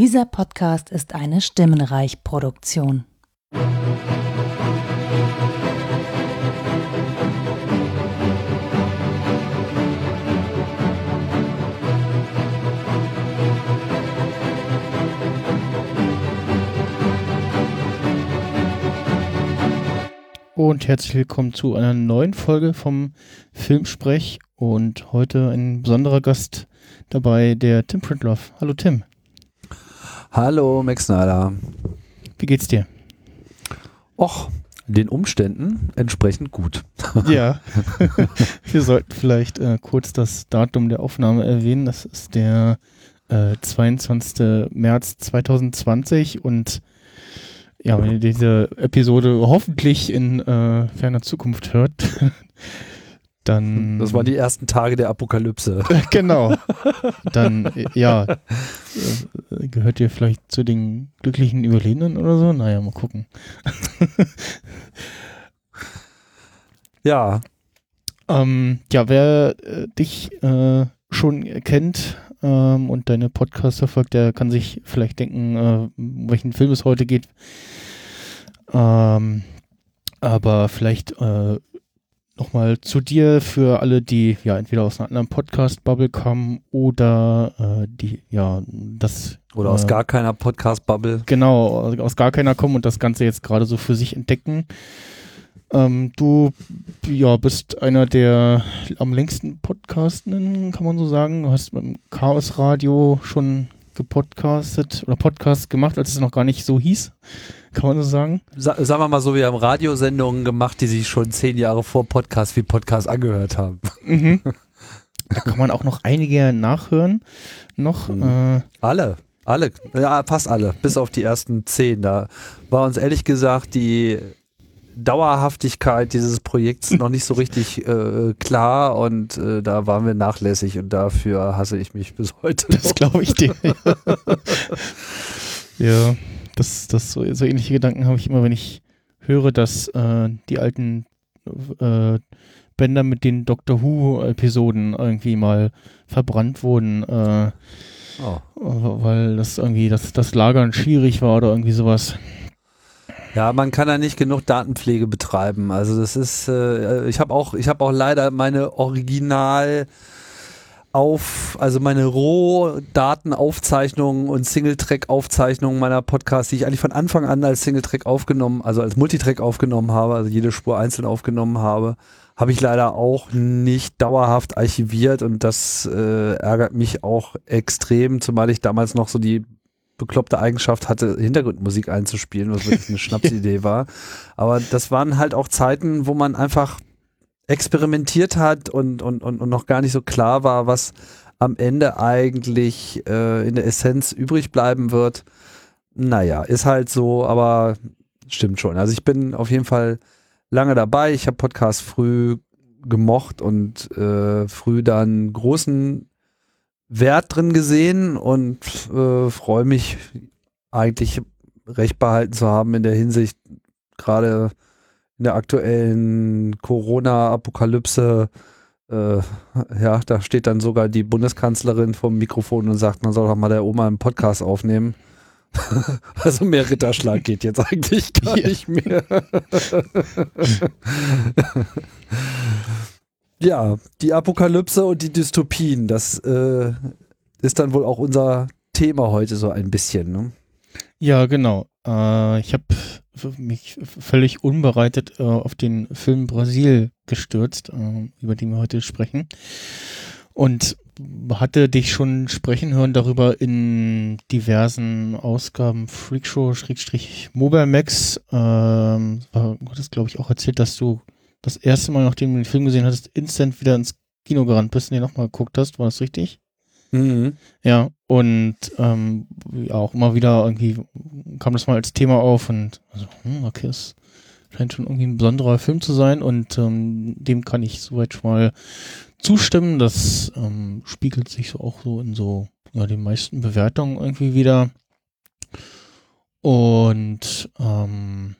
Dieser Podcast ist eine Stimmenreich-Produktion. Und herzlich willkommen zu einer neuen Folge vom Filmsprech. Und heute ein besonderer Gast dabei, der Tim Pritloff. Hallo Tim. Hallo Max Snyder. Wie geht's dir? Och, den Umständen entsprechend gut. Ja. Wir sollten vielleicht äh, kurz das Datum der Aufnahme erwähnen. Das ist der äh, 22. März 2020 und ja, wenn ihr diese Episode hoffentlich in äh, ferner Zukunft hört, dann. Das waren die ersten Tage der Apokalypse. genau. Dann, ja, äh, gehört ihr vielleicht zu den glücklichen Überlebenden oder so? Naja, mal gucken. ja. Ähm, ja, wer äh, dich äh, schon kennt ähm, und deine Podcasts verfolgt, der kann sich vielleicht denken, äh, um welchen Film es heute geht. Ähm, aber vielleicht äh, nochmal zu dir für alle, die ja entweder aus einer anderen Podcast-Bubble kommen oder äh, die ja das oder aus äh, gar keiner Podcast-Bubble. Genau, aus gar keiner kommen und das Ganze jetzt gerade so für sich entdecken. Ähm, du ja, bist einer der am längsten Podcastenden, kann man so sagen. Du hast mit dem Chaos Radio schon gepodcastet oder Podcast gemacht, als es noch gar nicht so hieß. Kann man so sagen? Sa sagen wir mal so, wir haben Radiosendungen gemacht, die sich schon zehn Jahre vor Podcast wie Podcast angehört haben. Mhm. Da kann man auch noch einige nachhören. Noch. Mhm. Äh, alle. Alle, ja, fast alle, bis auf die ersten zehn. Da war uns ehrlich gesagt die Dauerhaftigkeit dieses Projekts noch nicht so richtig äh, klar und äh, da waren wir nachlässig und dafür hasse ich mich bis heute. Das glaube ich dir. ja, das, das so, so ähnliche Gedanken habe ich immer, wenn ich höre, dass äh, die alten äh, Bänder mit den Doctor Who-Episoden irgendwie mal verbrannt wurden. Äh, oh. Weil das irgendwie das, das Lagern schwierig war oder irgendwie sowas. Ja, man kann da nicht genug Datenpflege betreiben. Also das ist, äh, ich habe auch, ich habe auch leider meine Original auf, also meine Rohdatenaufzeichnungen und Singletrack-Aufzeichnungen meiner Podcasts, die ich eigentlich von Anfang an als Singletrack aufgenommen, also als Multitrack aufgenommen habe, also jede Spur einzeln aufgenommen habe, habe ich leider auch nicht dauerhaft archiviert und das äh, ärgert mich auch extrem, zumal ich damals noch so die bekloppte Eigenschaft hatte, Hintergrundmusik einzuspielen, was wirklich eine Schnapsidee war. Aber das waren halt auch Zeiten, wo man einfach experimentiert hat und, und, und, und noch gar nicht so klar war, was am Ende eigentlich äh, in der Essenz übrig bleiben wird. Naja, ist halt so, aber stimmt schon. Also ich bin auf jeden Fall lange dabei. Ich habe Podcast früh gemocht und äh, früh dann großen Wert drin gesehen und äh, freue mich eigentlich recht behalten zu haben in der Hinsicht, gerade in der aktuellen Corona-Apokalypse. Äh, ja, da steht dann sogar die Bundeskanzlerin vom Mikrofon und sagt, man soll doch mal der Oma einen Podcast aufnehmen. also mehr Ritterschlag geht jetzt eigentlich gar nicht mehr. Ja, die Apokalypse und die Dystopien, das äh, ist dann wohl auch unser Thema heute so ein bisschen. Ne? Ja, genau. Äh, ich habe mich völlig unbereitet äh, auf den Film Brasil gestürzt, äh, über den wir heute sprechen. Und hatte dich schon sprechen hören darüber in diversen Ausgaben Freakshow, Schrägstrich Mobile Max. Ähm, du hattest, glaube ich, auch erzählt, dass du das erste Mal, nachdem du den Film gesehen hattest, instant wieder ins Kino gerannt bist und den nochmal geguckt hast. War das richtig? Mhm. Ja, und ähm, ja, auch immer wieder irgendwie kam das mal als Thema auf und also, hm, okay, es scheint schon irgendwie ein besonderer Film zu sein und ähm, dem kann ich soweit schon mal zustimmen. Das ähm, spiegelt sich so auch so in so ja, den meisten Bewertungen irgendwie wieder. Und ähm,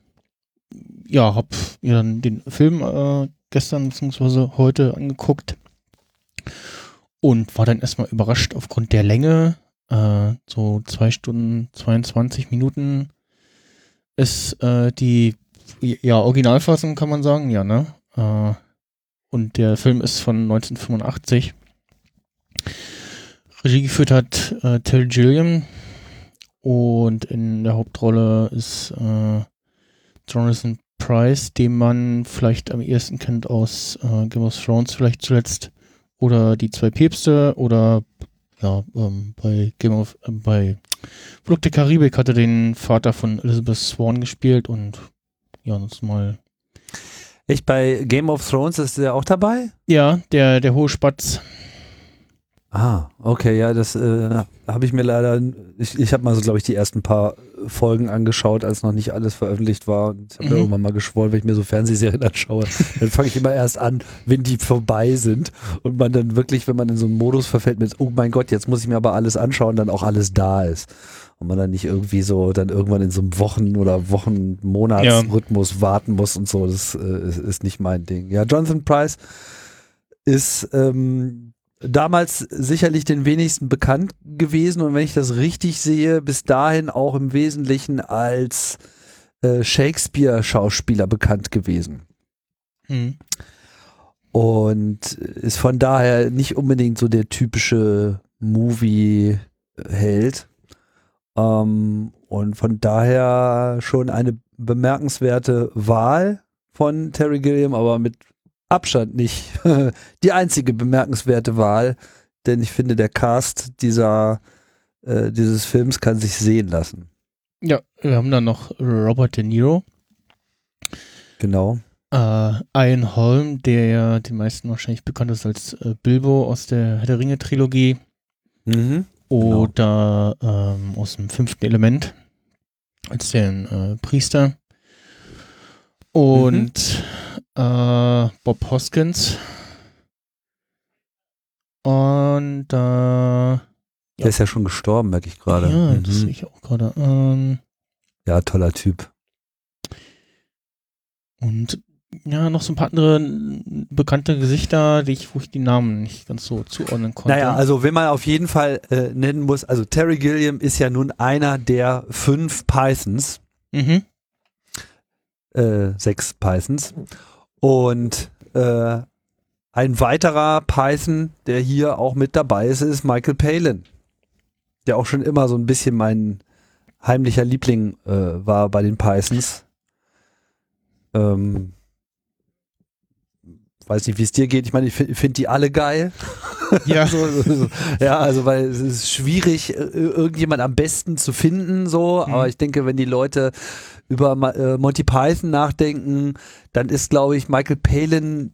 ja, hab mir dann den Film äh, gestern bzw. heute angeguckt und war dann erstmal überrascht aufgrund der Länge, Äh, so zwei Stunden 22 Minuten ist äh, die ja, Originalfassung, kann man sagen, ja, ne? Äh, und der Film ist von 1985. Regie geführt hat äh, Terry Gilliam und in der Hauptrolle ist äh, Jonathan Price, den man vielleicht am ehesten kennt aus äh, Game of Thrones vielleicht zuletzt oder die zwei Päpste oder ja, ähm, bei Game of, äh, bei Flug der Karibik hat er den Vater von Elizabeth Swan gespielt und ja, das mal. Echt, bei Game of Thrones ist der auch dabei? Ja, der, der hohe Spatz. Ah, okay, ja, das äh, habe ich mir leider, ich, ich habe mal so, glaube ich, die ersten paar Folgen angeschaut, als noch nicht alles veröffentlicht war. Ich habe mhm. irgendwann mal geschworen, wenn ich mir so Fernsehserien anschaue, dann fange ich immer erst an, wenn die vorbei sind und man dann wirklich, wenn man in so einen Modus verfällt mit, oh mein Gott, jetzt muss ich mir aber alles anschauen, dann auch alles da ist. Und man dann nicht irgendwie so dann irgendwann in so einem Wochen- oder Wochen-Monatsrhythmus ja. warten muss und so. Das äh, ist, ist nicht mein Ding. Ja, Jonathan Price ist ähm, damals sicherlich den wenigsten bekannt gewesen und wenn ich das richtig sehe, bis dahin auch im Wesentlichen als äh, Shakespeare-Schauspieler bekannt gewesen. Mhm. Und ist von daher nicht unbedingt so der typische Movie-Held. Ähm, und von daher schon eine bemerkenswerte Wahl von Terry Gilliam, aber mit Abstand nicht die einzige bemerkenswerte Wahl, denn ich finde, der Cast dieser, äh, dieses Films kann sich sehen lassen. Ja, wir haben dann noch Robert De Niro. Genau. Äh, Ian Holm, der ja den meisten wahrscheinlich bekannt ist als äh, Bilbo aus der Herr der Ringe Trilogie. Mhm. Oder genau. ähm, aus dem fünften Element als den äh, Priester. Und mhm äh, Bob Hoskins. Und äh, der ja. ist ja schon gestorben, merke ich gerade. Ja, mhm. das sehe ich auch gerade. Ähm, ja, toller Typ. Und ja, noch so ein paar andere bekannte Gesichter, die ich, wo ich die Namen nicht ganz so zuordnen konnte. Naja, also wenn man auf jeden Fall äh, nennen muss, also Terry Gilliam ist ja nun einer der fünf Pythons. Mhm. Äh, sechs Pythons. Und äh, ein weiterer Python, der hier auch mit dabei ist, ist Michael Palin, der auch schon immer so ein bisschen mein heimlicher Liebling äh, war bei den Pythons. Ähm, weiß nicht, wie es dir geht. Ich meine, ich finde find die alle geil. Ja. so, so, so. ja, also weil es ist schwierig, äh, irgendjemand am besten zu finden, so. Mhm. Aber ich denke, wenn die Leute über äh, Monty Python nachdenken, dann ist, glaube ich, Michael Palin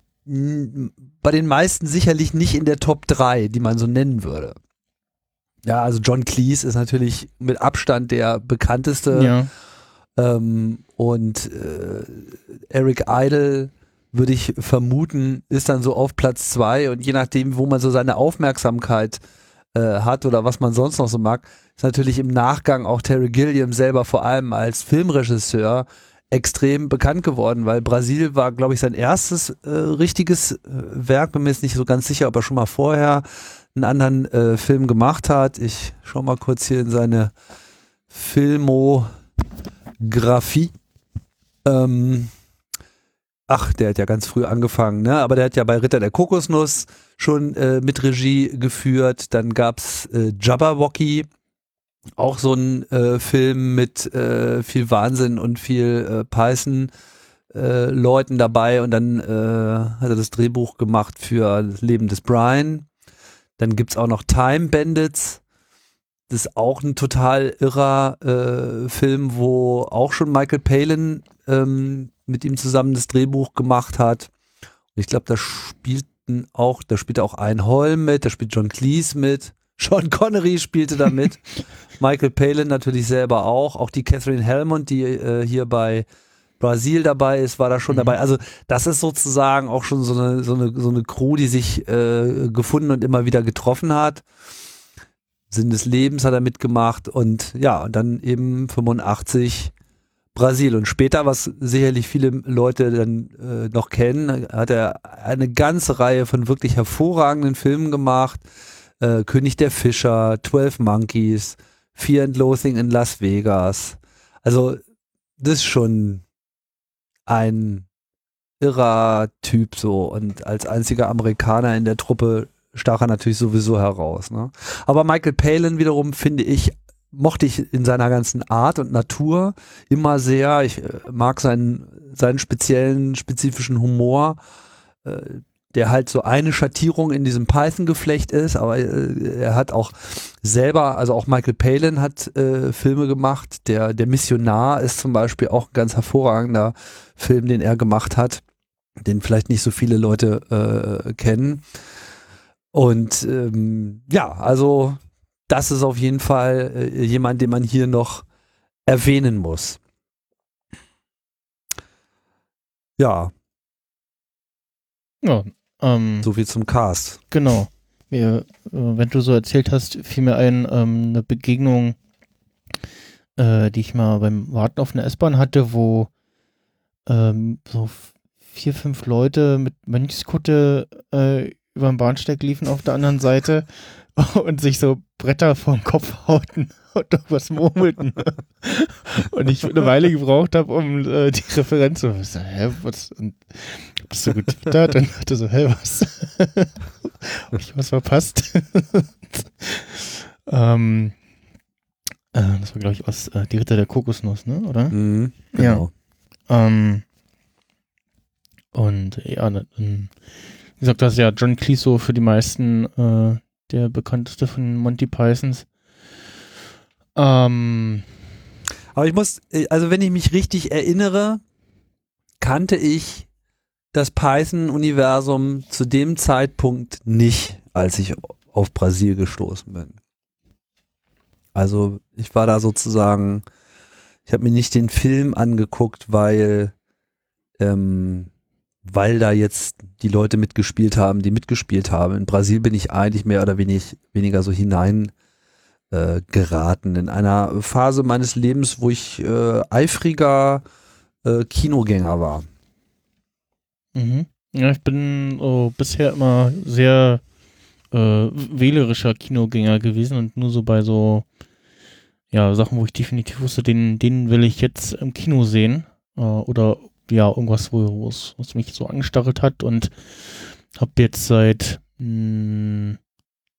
bei den meisten sicherlich nicht in der Top 3, die man so nennen würde. Ja, also John Cleese ist natürlich mit Abstand der bekannteste. Ja. Ähm, und äh, Eric Idle würde ich vermuten, ist dann so auf Platz zwei und je nachdem, wo man so seine Aufmerksamkeit äh, hat oder was man sonst noch so mag, ist natürlich im Nachgang auch Terry Gilliam selber vor allem als Filmregisseur extrem bekannt geworden, weil Brasil war, glaube ich, sein erstes äh, richtiges äh, Werk. Bin mir jetzt nicht so ganz sicher, ob er schon mal vorher einen anderen äh, Film gemacht hat. Ich schau mal kurz hier in seine Filmografie. Ähm, ach, der hat ja ganz früh angefangen, ne? Aber der hat ja bei Ritter der Kokosnuss schon äh, mit Regie geführt. Dann gab's äh, Jabberwocky, auch so ein äh, Film mit äh, viel Wahnsinn und viel äh, Python. Äh, Leuten dabei und dann äh, hat er das Drehbuch gemacht für das Leben des Brian. Dann gibt's auch noch Time Bandits. Das ist auch ein total irrer äh, Film, wo auch schon Michael Palin ähm, mit ihm zusammen das Drehbuch gemacht hat. Und ich glaube, da spielten auch, da spielte auch ein Holm mit, da spielt John Cleese mit. Sean Connery spielte da mit. Michael Palin natürlich selber auch. Auch die Catherine Helmond, die äh, hier bei Brasil dabei ist, war da schon mhm. dabei. Also das ist sozusagen auch schon so eine, so eine, so eine Crew, die sich äh, gefunden und immer wieder getroffen hat. Sinn des Lebens hat er mitgemacht und ja, dann eben 85 Brasil. Und später, was sicherlich viele Leute dann äh, noch kennen, hat er eine ganze Reihe von wirklich hervorragenden Filmen gemacht äh, König der Fischer, 12 Monkeys, Fear and Loathing in Las Vegas. Also, das ist schon ein irrer Typ so und als einziger Amerikaner in der Truppe stach er natürlich sowieso heraus. Ne? Aber Michael Palin wiederum finde ich mochte ich in seiner ganzen Art und Natur immer sehr. Ich äh, mag seinen, seinen speziellen, spezifischen Humor, äh, der halt so eine Schattierung in diesem Python-Geflecht ist, aber äh, er hat auch selber, also auch Michael Palin hat Filme gemacht. Der, der Missionar ist zum Beispiel auch ein ganz hervorragender Film, den er gemacht hat, den vielleicht nicht so viele Leute kennen. Und ähm, ja, also das ist auf jeden Fall äh, jemand, den man hier noch erwähnen muss. Ja. Ja, ähm, so viel zum Cast. Genau. Wir, äh, wenn du so erzählt hast, fiel mir ein, ähm, eine Begegnung, äh, die ich mal beim Warten auf eine S-Bahn hatte, wo ähm, so vier, fünf Leute mit Mönchskutte äh, über den Bahnsteig liefen auf der anderen Seite und sich so Bretter vorm Kopf hauten und irgendwas murmelten. und ich eine Weile gebraucht habe, um äh, die Referenz zu so, hä, was? Und bist du getwittert? Dann hatte so, hä, was? Hab ich was verpasst? ähm, äh, das war, glaube ich, aus äh, Die Ritter der Kokosnuss, ne? Oder? Mhm, genau. Ja. Ähm, und ja, dann, wie gesagt, das ist ja John Cleese für die meisten äh, der bekannteste von Monty Pythons. Ähm, Aber ich muss, äh, also wenn ich mich richtig erinnere, kannte ich das Python-Universum zu dem Zeitpunkt nicht, als ich auf Brasil gestoßen bin. Also ich war da sozusagen, ich habe mir nicht den Film angeguckt, weil ähm, weil da jetzt die Leute mitgespielt haben, die mitgespielt haben. In Brasil bin ich eigentlich mehr oder wenig, weniger so hinein äh, geraten. In einer Phase meines Lebens, wo ich äh, eifriger äh, Kinogänger war. Mhm. Ja, ich bin oh, bisher immer sehr äh, wählerischer Kinogänger gewesen und nur so bei so ja, Sachen, wo ich definitiv wusste, den, den will ich jetzt im Kino sehen. Äh, oder ja, irgendwas, wo es was mich so angestarrt hat und habe jetzt seit mh, hm,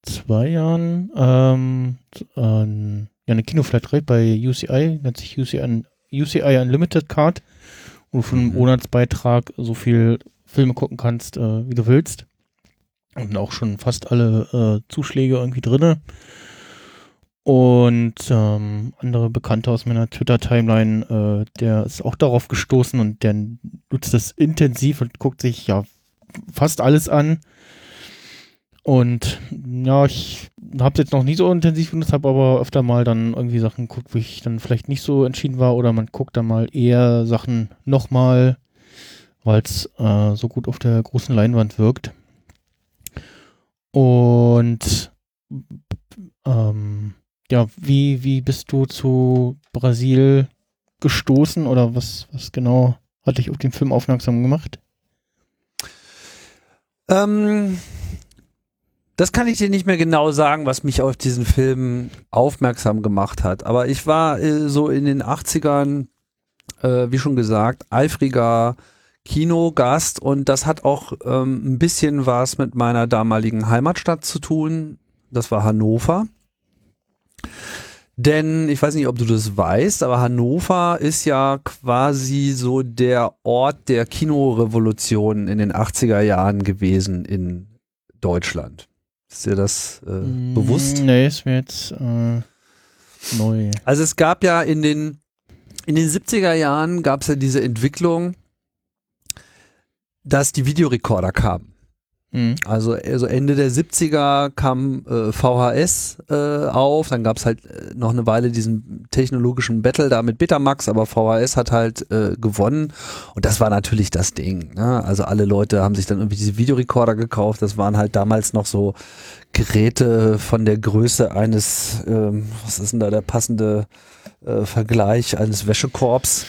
zwei Jahren ähm, äh, ja, eine Kinoflat bei UCI, nennt sich UCI, UCI Unlimited Card, wo du für einen mhm. Monatsbeitrag so viel Filme gucken kannst, äh, wie du willst. Und auch schon fast alle äh, Zuschläge irgendwie drinne. Und ähm, andere Bekannte aus meiner Twitter-Timeline, äh, der ist auch darauf gestoßen und der nutzt das intensiv und guckt sich ja fast alles an. Und ja, ich habe es jetzt noch nie so intensiv benutzt, habe aber öfter mal dann irgendwie Sachen geguckt, wo ich dann vielleicht nicht so entschieden war oder man guckt dann mal eher Sachen nochmal, weil es äh, so gut auf der großen Leinwand wirkt. Und ähm, ja, wie, wie bist du zu Brasil gestoßen oder was, was genau hat dich auf den Film aufmerksam gemacht? Ähm, das kann ich dir nicht mehr genau sagen, was mich auf diesen Film aufmerksam gemacht hat. Aber ich war äh, so in den 80ern, äh, wie schon gesagt, eifriger Kinogast und das hat auch ähm, ein bisschen was mit meiner damaligen Heimatstadt zu tun. Das war Hannover. Denn ich weiß nicht, ob du das weißt, aber Hannover ist ja quasi so der Ort der Kinorevolution in den 80er Jahren gewesen in Deutschland. Ist dir das äh, mm, bewusst? Nee, ist mir jetzt äh, neu. Also es gab ja in den, in den 70er Jahren gab es ja diese Entwicklung, dass die Videorekorder kamen. Mhm. Also, also Ende der 70er kam äh, VHS äh, auf, dann gab es halt äh, noch eine Weile diesen technologischen Battle da mit Betamax, aber VHS hat halt äh, gewonnen und das war natürlich das Ding. Ne? Also alle Leute haben sich dann irgendwie diese Videorekorder gekauft, das waren halt damals noch so Geräte von der Größe eines, ähm, was ist denn da der passende äh, Vergleich, eines Wäschekorbs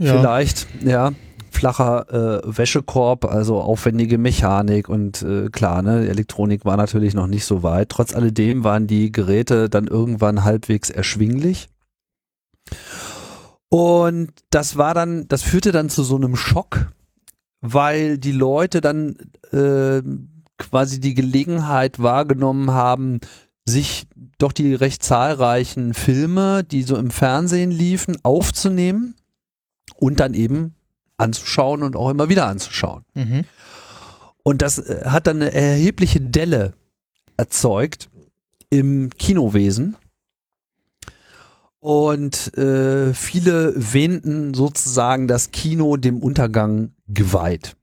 ja. vielleicht, ja flacher äh, Wäschekorb, also aufwendige Mechanik und äh, klar, ne, Elektronik war natürlich noch nicht so weit. Trotz alledem waren die Geräte dann irgendwann halbwegs erschwinglich. Und das war dann, das führte dann zu so einem Schock, weil die Leute dann äh, quasi die Gelegenheit wahrgenommen haben, sich doch die recht zahlreichen Filme, die so im Fernsehen liefen, aufzunehmen und dann eben anzuschauen und auch immer wieder anzuschauen. Mhm. Und das äh, hat dann eine erhebliche Delle erzeugt im Kinowesen. Und äh, viele wähnten sozusagen das Kino dem Untergang geweiht.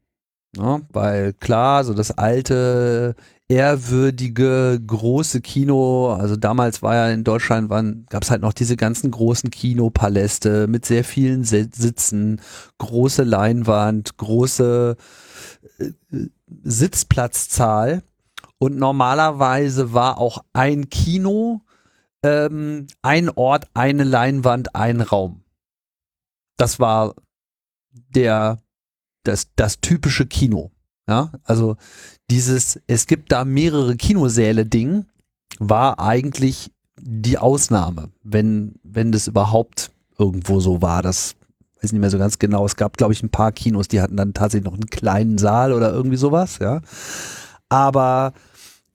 Ja, weil klar, so das alte, ehrwürdige, große Kino, also damals war ja in Deutschland, gab es halt noch diese ganzen großen Kinopaläste mit sehr vielen Sitzen, große Leinwand, große äh, Sitzplatzzahl. Und normalerweise war auch ein Kino, ähm, ein Ort, eine Leinwand, ein Raum. Das war der das, das typische Kino. Ja, also dieses, es gibt da mehrere Kinosäle-Ding, war eigentlich die Ausnahme, wenn, wenn das überhaupt irgendwo so war. Das weiß nicht mehr so ganz genau. Es gab, glaube ich, ein paar Kinos, die hatten dann tatsächlich noch einen kleinen Saal oder irgendwie sowas, ja. Aber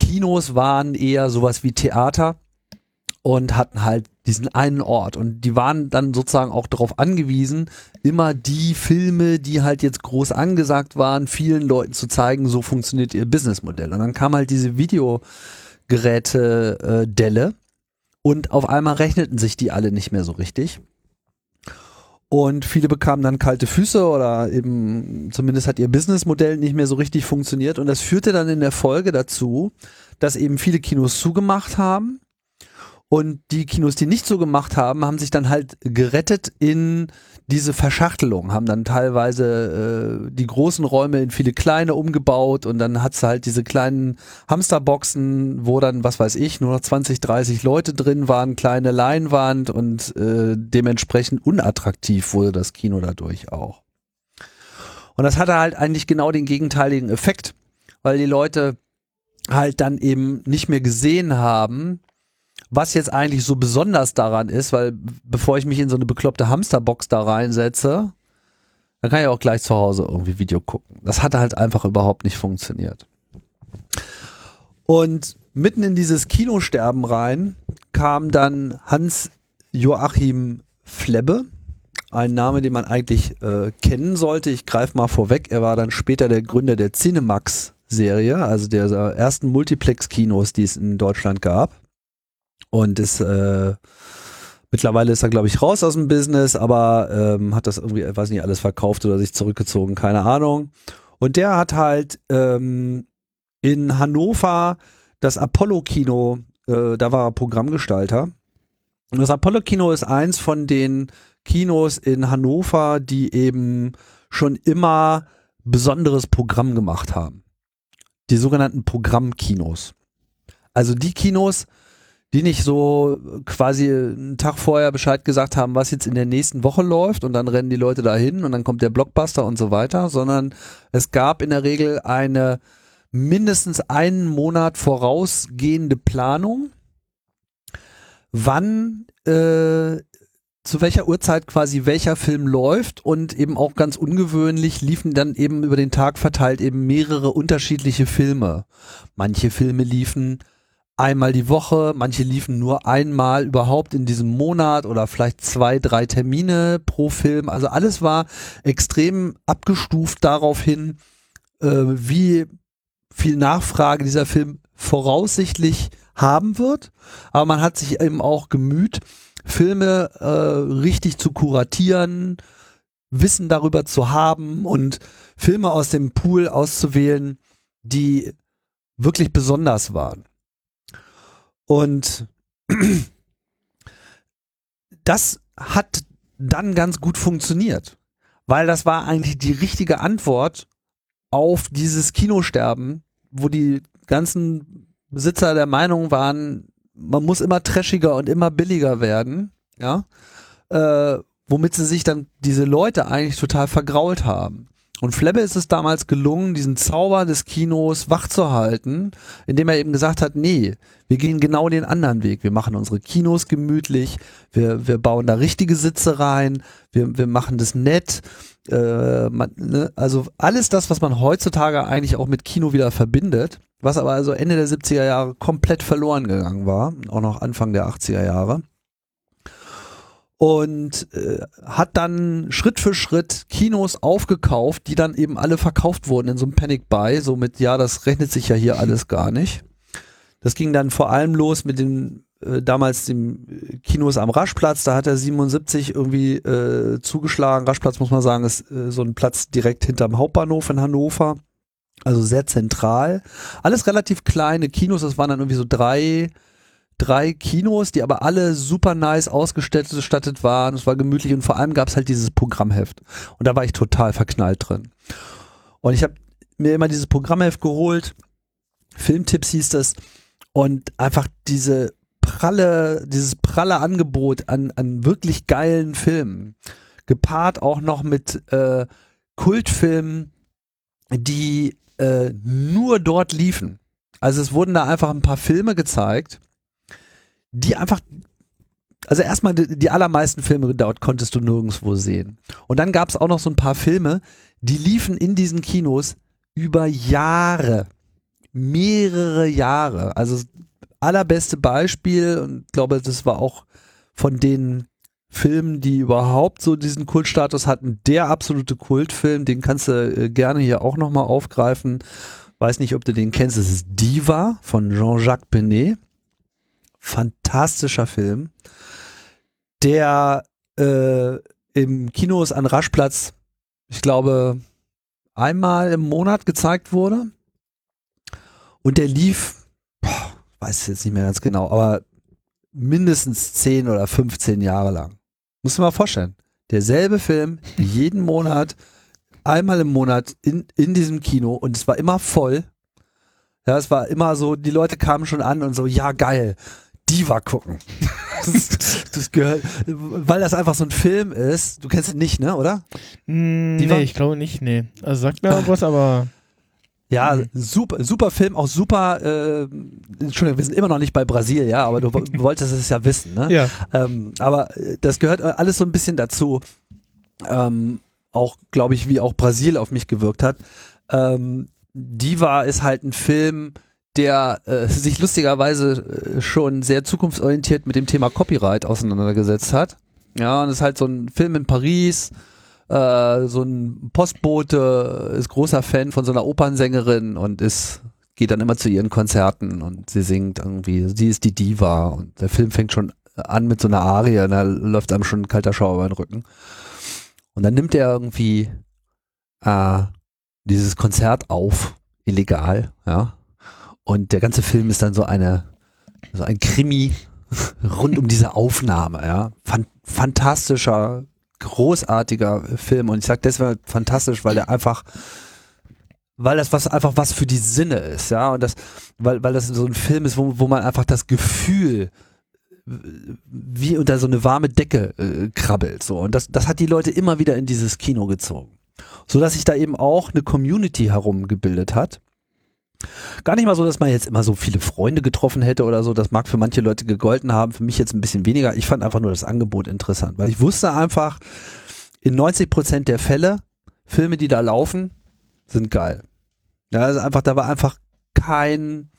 Kinos waren eher sowas wie Theater und hatten halt diesen einen Ort. Und die waren dann sozusagen auch darauf angewiesen, immer die Filme, die halt jetzt groß angesagt waren, vielen Leuten zu zeigen, so funktioniert ihr Businessmodell. Und dann kam halt diese Videogeräte-Delle äh, und auf einmal rechneten sich die alle nicht mehr so richtig. Und viele bekamen dann kalte Füße oder eben zumindest hat ihr Businessmodell nicht mehr so richtig funktioniert. Und das führte dann in der Folge dazu, dass eben viele Kinos zugemacht haben und die Kinos, die nicht so gemacht haben, haben sich dann halt gerettet in diese Verschachtelung, haben dann teilweise äh, die großen Räume in viele kleine umgebaut und dann hat's halt diese kleinen Hamsterboxen, wo dann, was weiß ich, nur noch 20, 30 Leute drin waren, kleine Leinwand und äh, dementsprechend unattraktiv wurde das Kino dadurch auch. Und das hatte halt eigentlich genau den gegenteiligen Effekt, weil die Leute halt dann eben nicht mehr gesehen haben, was jetzt eigentlich so besonders daran ist, weil bevor ich mich in so eine bekloppte Hamsterbox da reinsetze, dann kann ich auch gleich zu Hause irgendwie Video gucken. Das hat halt einfach überhaupt nicht funktioniert. Und mitten in dieses Kinosterben rein kam dann Hans Joachim Flebbe, ein Name, den man eigentlich äh, kennen sollte. Ich greife mal vorweg. Er war dann später der Gründer der Cinemax-Serie, also der ersten Multiplex-Kinos, die es in Deutschland gab. Und ist äh, mittlerweile ist er, glaube ich, raus aus dem Business, aber ähm, hat das irgendwie, weiß nicht, alles verkauft oder sich zurückgezogen, keine Ahnung. Und der hat halt ähm, in Hannover das Apollo-Kino, äh, da war er Programmgestalter. Und das Apollo-Kino ist eins von den Kinos in Hannover, die eben schon immer besonderes Programm gemacht haben. Die sogenannten Programmkinos. Also die Kinos, die nicht so quasi einen Tag vorher Bescheid gesagt haben, was jetzt in der nächsten Woche läuft und dann rennen die Leute dahin und dann kommt der Blockbuster und so weiter, sondern es gab in der Regel eine mindestens einen Monat vorausgehende Planung, wann äh, zu welcher Uhrzeit quasi welcher Film läuft und eben auch ganz ungewöhnlich liefen dann eben über den Tag verteilt eben mehrere unterschiedliche Filme. Manche Filme liefen einmal die Woche, manche liefen nur einmal überhaupt in diesem Monat oder vielleicht zwei, drei Termine pro Film. Also alles war extrem abgestuft darauf hin, äh, wie viel Nachfrage dieser Film voraussichtlich haben wird. Aber man hat sich eben auch gemüht, Filme äh, richtig zu kuratieren, Wissen darüber zu haben und Filme aus dem Pool auszuwählen, die wirklich besonders waren. Und das hat dann ganz gut funktioniert, weil das war eigentlich die richtige Antwort auf dieses Kinosterben, wo die ganzen Besitzer der Meinung waren, man muss immer trashiger und immer billiger werden, ja, äh, womit sie sich dann diese Leute eigentlich total vergrault haben. Und Flebbe ist es damals gelungen, diesen Zauber des Kinos wachzuhalten, indem er eben gesagt hat, nee, wir gehen genau den anderen Weg. Wir machen unsere Kinos gemütlich, wir, wir bauen da richtige Sitze rein, wir, wir machen das nett. Äh, man, ne? Also alles das, was man heutzutage eigentlich auch mit Kino wieder verbindet, was aber also Ende der 70er Jahre komplett verloren gegangen war, auch noch Anfang der 80er Jahre und äh, hat dann Schritt für Schritt Kinos aufgekauft, die dann eben alle verkauft wurden in so einem Panic Buy, so mit, ja, das rechnet sich ja hier alles gar nicht. Das ging dann vor allem los mit den äh, damals dem Kinos am Raschplatz, da hat er 77 irgendwie äh, zugeschlagen. Raschplatz muss man sagen, ist äh, so ein Platz direkt hinterm Hauptbahnhof in Hannover. Also sehr zentral. Alles relativ kleine Kinos, das waren dann irgendwie so drei drei Kinos, die aber alle super nice ausgestattet waren. Es war gemütlich und vor allem gab es halt dieses Programmheft. Und da war ich total verknallt drin. Und ich habe mir immer dieses Programmheft geholt. Filmtipps hieß das. Und einfach diese pralle, dieses pralle Angebot an, an wirklich geilen Filmen. Gepaart auch noch mit äh, Kultfilmen, die äh, nur dort liefen. Also es wurden da einfach ein paar Filme gezeigt die einfach, also erstmal die, die allermeisten Filme dort konntest du nirgendwo sehen. Und dann gab es auch noch so ein paar Filme, die liefen in diesen Kinos über Jahre, mehrere Jahre. Also allerbeste Beispiel und ich glaube, das war auch von den Filmen, die überhaupt so diesen Kultstatus hatten, der absolute Kultfilm, den kannst du äh, gerne hier auch nochmal aufgreifen. Weiß nicht, ob du den kennst, es ist Diva von Jean-Jacques Benet fantastischer Film, der äh, im Kinos an Raschplatz, ich glaube, einmal im Monat gezeigt wurde. Und der lief, boah, weiß jetzt nicht mehr ganz genau, aber mindestens 10 oder 15 Jahre lang. Muss man mal vorstellen. Derselbe Film, jeden Monat, einmal im Monat in, in diesem Kino und es war immer voll. Ja, es war immer so, die Leute kamen schon an und so, ja, geil. Diva gucken. Das, das, gehört, weil das einfach so ein Film ist. Du kennst ihn nicht, ne, oder? Mm, nee, ich glaube nicht, nee. Also sagt mir auch was, aber. Ja, super, super Film, auch super, äh, Entschuldigung, wir sind immer noch nicht bei Brasil, ja, aber du wolltest es ja wissen, ne? Ja. Ähm, aber äh, das gehört alles so ein bisschen dazu. Ähm, auch, glaube ich, wie auch Brasil auf mich gewirkt hat. Ähm, Diva ist halt ein Film, der äh, sich lustigerweise äh, schon sehr zukunftsorientiert mit dem Thema Copyright auseinandergesetzt hat. Ja, und es ist halt so ein Film in Paris, äh, so ein Postbote ist großer Fan von so einer Opernsängerin und ist geht dann immer zu ihren Konzerten und sie singt irgendwie, sie ist die Diva und der Film fängt schon an mit so einer Arie und da läuft einem schon ein kalter Schauer über den Rücken. Und dann nimmt er irgendwie äh, dieses Konzert auf, illegal, ja, und der ganze Film ist dann so eine, so ein Krimi rund um diese Aufnahme, ja. Fan fantastischer, großartiger Film. Und ich sage deshalb fantastisch, weil der einfach, weil das was einfach was für die Sinne ist, ja. Und das, weil, weil das so ein Film ist, wo, wo man einfach das Gefühl wie unter so eine warme Decke äh, krabbelt. So. Und das, das hat die Leute immer wieder in dieses Kino gezogen. So dass sich da eben auch eine Community herumgebildet hat Gar nicht mal so, dass man jetzt immer so viele Freunde getroffen hätte oder so. Das mag für manche Leute gegolten haben, für mich jetzt ein bisschen weniger. Ich fand einfach nur das Angebot interessant, weil ich wusste einfach, in 90 Prozent der Fälle, Filme, die da laufen, sind geil. Ja, also einfach, da war einfach kein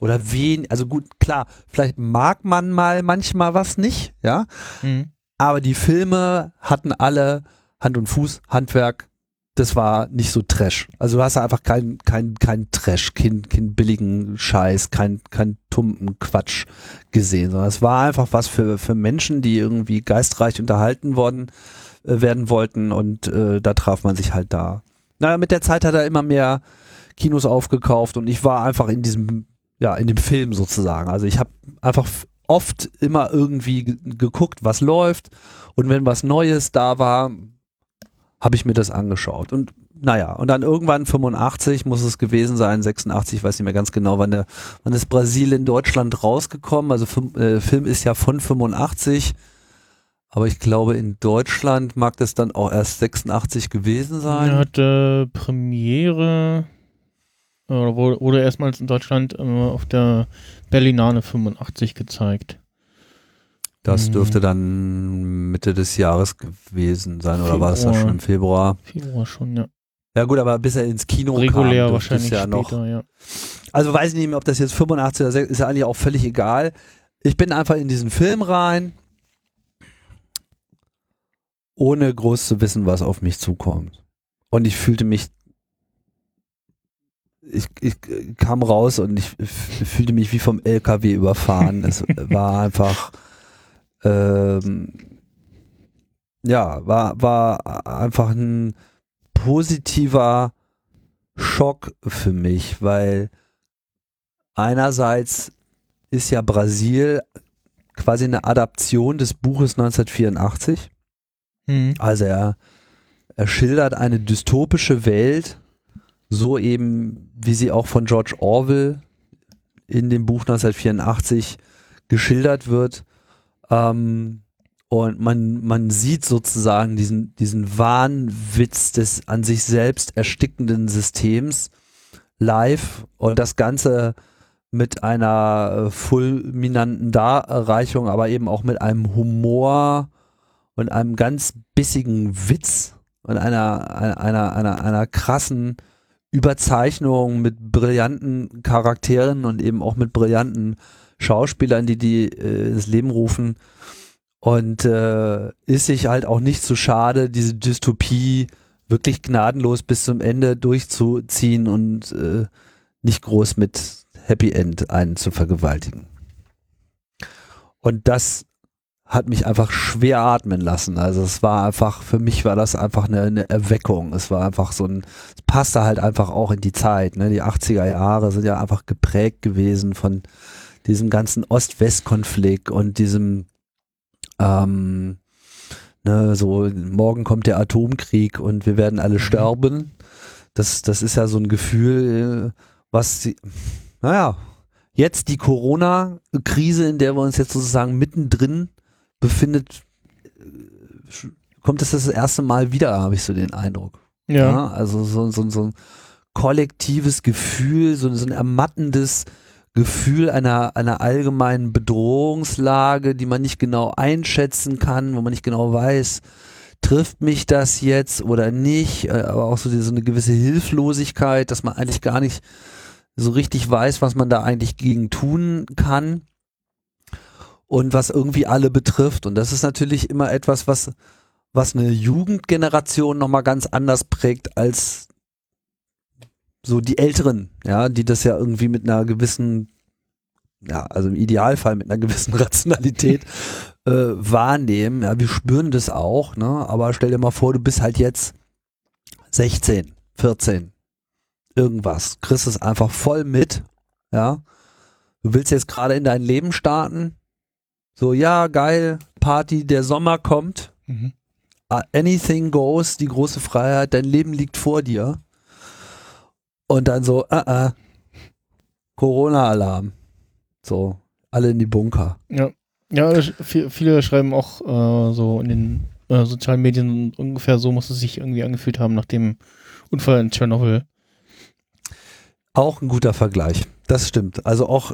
oder wen, also gut, klar, vielleicht mag man mal manchmal was nicht, ja, mhm. aber die Filme hatten alle Hand und Fuß, Handwerk, das war nicht so Trash. Also du hast einfach kein, kein, kein Trash, kein, kein billigen Scheiß, kein, kein tumpen Quatsch gesehen, sondern es war einfach was für, für Menschen, die irgendwie geistreich unterhalten worden äh, werden wollten und äh, da traf man sich halt da. Naja, mit der Zeit hat er immer mehr Kinos aufgekauft und ich war einfach in diesem, ja, in dem Film sozusagen. Also ich habe einfach oft immer irgendwie geguckt, was läuft und wenn was Neues da war, habe ich mir das angeschaut. Und naja, und dann irgendwann 85 muss es gewesen sein, 86, ich weiß nicht mehr ganz genau, wann, der, wann ist Brasil in Deutschland rausgekommen. Also äh, Film ist ja von 85. Aber ich glaube, in Deutschland mag das dann auch erst 86 gewesen sein. Er hatte Premiere, äh, wurde, wurde erstmals in Deutschland äh, auf der Berlinale 85 gezeigt. Das Mhm. dürfte dann Mitte des Jahres gewesen sein, oder war das da Februar. schon im Februar? Februar schon, ja. Ja gut, aber bis er ins Kino Regulär kam, wahrscheinlich es ja noch. später, ja. Also weiß ich nicht mehr, ob das jetzt 85 oder 6 ist ja eigentlich auch völlig egal. Ich bin einfach in diesen Film rein, ohne groß zu wissen, was auf mich zukommt. Und ich fühlte mich, ich, ich kam raus und ich fühlte mich wie vom LKW überfahren. es war einfach, ähm, ja, war, war einfach ein positiver Schock für mich, weil einerseits ist ja Brasil quasi eine Adaption des Buches 1984. Mhm. Also er, er schildert eine dystopische Welt, so eben wie sie auch von George Orwell in dem Buch 1984 geschildert wird. Ähm, und man, man sieht sozusagen diesen, diesen Wahnwitz des an sich selbst erstickenden Systems live und das Ganze mit einer äh, fulminanten Darreichung, aber eben auch mit einem Humor und einem ganz bissigen Witz und einer, einer, einer, einer, einer krassen Überzeichnung mit brillanten Charakteren und eben auch mit brillanten Schauspielern, die die äh, ins Leben rufen. Und äh, ist sich halt auch nicht zu schade, diese Dystopie wirklich gnadenlos bis zum Ende durchzuziehen und äh, nicht groß mit Happy End einen zu vergewaltigen. Und das hat mich einfach schwer atmen lassen. Also es war einfach, für mich war das einfach eine, eine Erweckung. Es war einfach so ein, es passte halt einfach auch in die Zeit. Ne? Die 80er Jahre sind ja einfach geprägt gewesen von diesem ganzen Ost-West-Konflikt und diesem, ähm, ne, so, morgen kommt der Atomkrieg und wir werden alle sterben. Das, das ist ja so ein Gefühl, was sie, naja, jetzt die Corona-Krise, in der wir uns jetzt sozusagen mittendrin befindet, kommt es das erste Mal wieder, habe ich so den Eindruck. Ja. also so, so, so ein kollektives Gefühl, so, so ein ermattendes Gefühl einer, einer allgemeinen Bedrohungslage, die man nicht genau einschätzen kann, wo man nicht genau weiß, trifft mich das jetzt oder nicht, äh, aber auch so, so eine gewisse Hilflosigkeit, dass man eigentlich gar nicht so richtig weiß, was man da eigentlich gegen tun kann und was irgendwie alle betrifft. Und das ist natürlich immer etwas, was, was eine Jugendgeneration nochmal ganz anders prägt als so die Älteren, ja, die das ja irgendwie mit einer gewissen, ja, also im Idealfall mit einer gewissen Rationalität äh, wahrnehmen. Ja, wir spüren das auch, ne? Aber stell dir mal vor, du bist halt jetzt 16, 14, irgendwas, kriegst es einfach voll mit, ja. Du willst jetzt gerade in dein Leben starten. So, ja, geil, Party, der Sommer kommt. Mhm. Anything goes, die große Freiheit, dein Leben liegt vor dir. Und dann so, äh, äh, Corona-Alarm. So, alle in die Bunker. Ja, ja viele schreiben auch äh, so in den äh, sozialen Medien ungefähr so muss es sich irgendwie angefühlt haben nach dem Unfall in Tschernobyl. Auch ein guter Vergleich. Das stimmt. Also auch,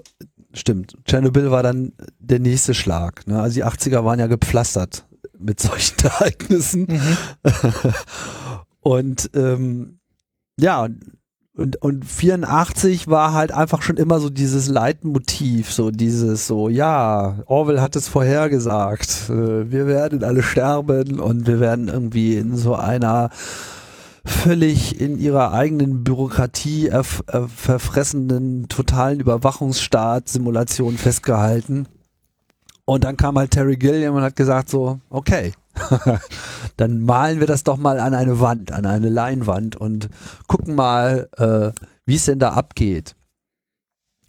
stimmt. Tschernobyl war dann der nächste Schlag. Ne? Also die 80er waren ja gepflastert mit solchen Ereignissen. Und ähm, ja, und, und 84 war halt einfach schon immer so dieses Leitmotiv, so dieses so, ja, Orwell hat es vorhergesagt, äh, wir werden alle sterben und wir werden irgendwie in so einer völlig in ihrer eigenen Bürokratie äh, verfressenden totalen Überwachungsstaat Simulation festgehalten. Und dann kam halt Terry Gilliam und hat gesagt so, okay, dann malen wir das doch mal an eine Wand, an eine Leinwand und gucken mal, äh, wie es denn da abgeht.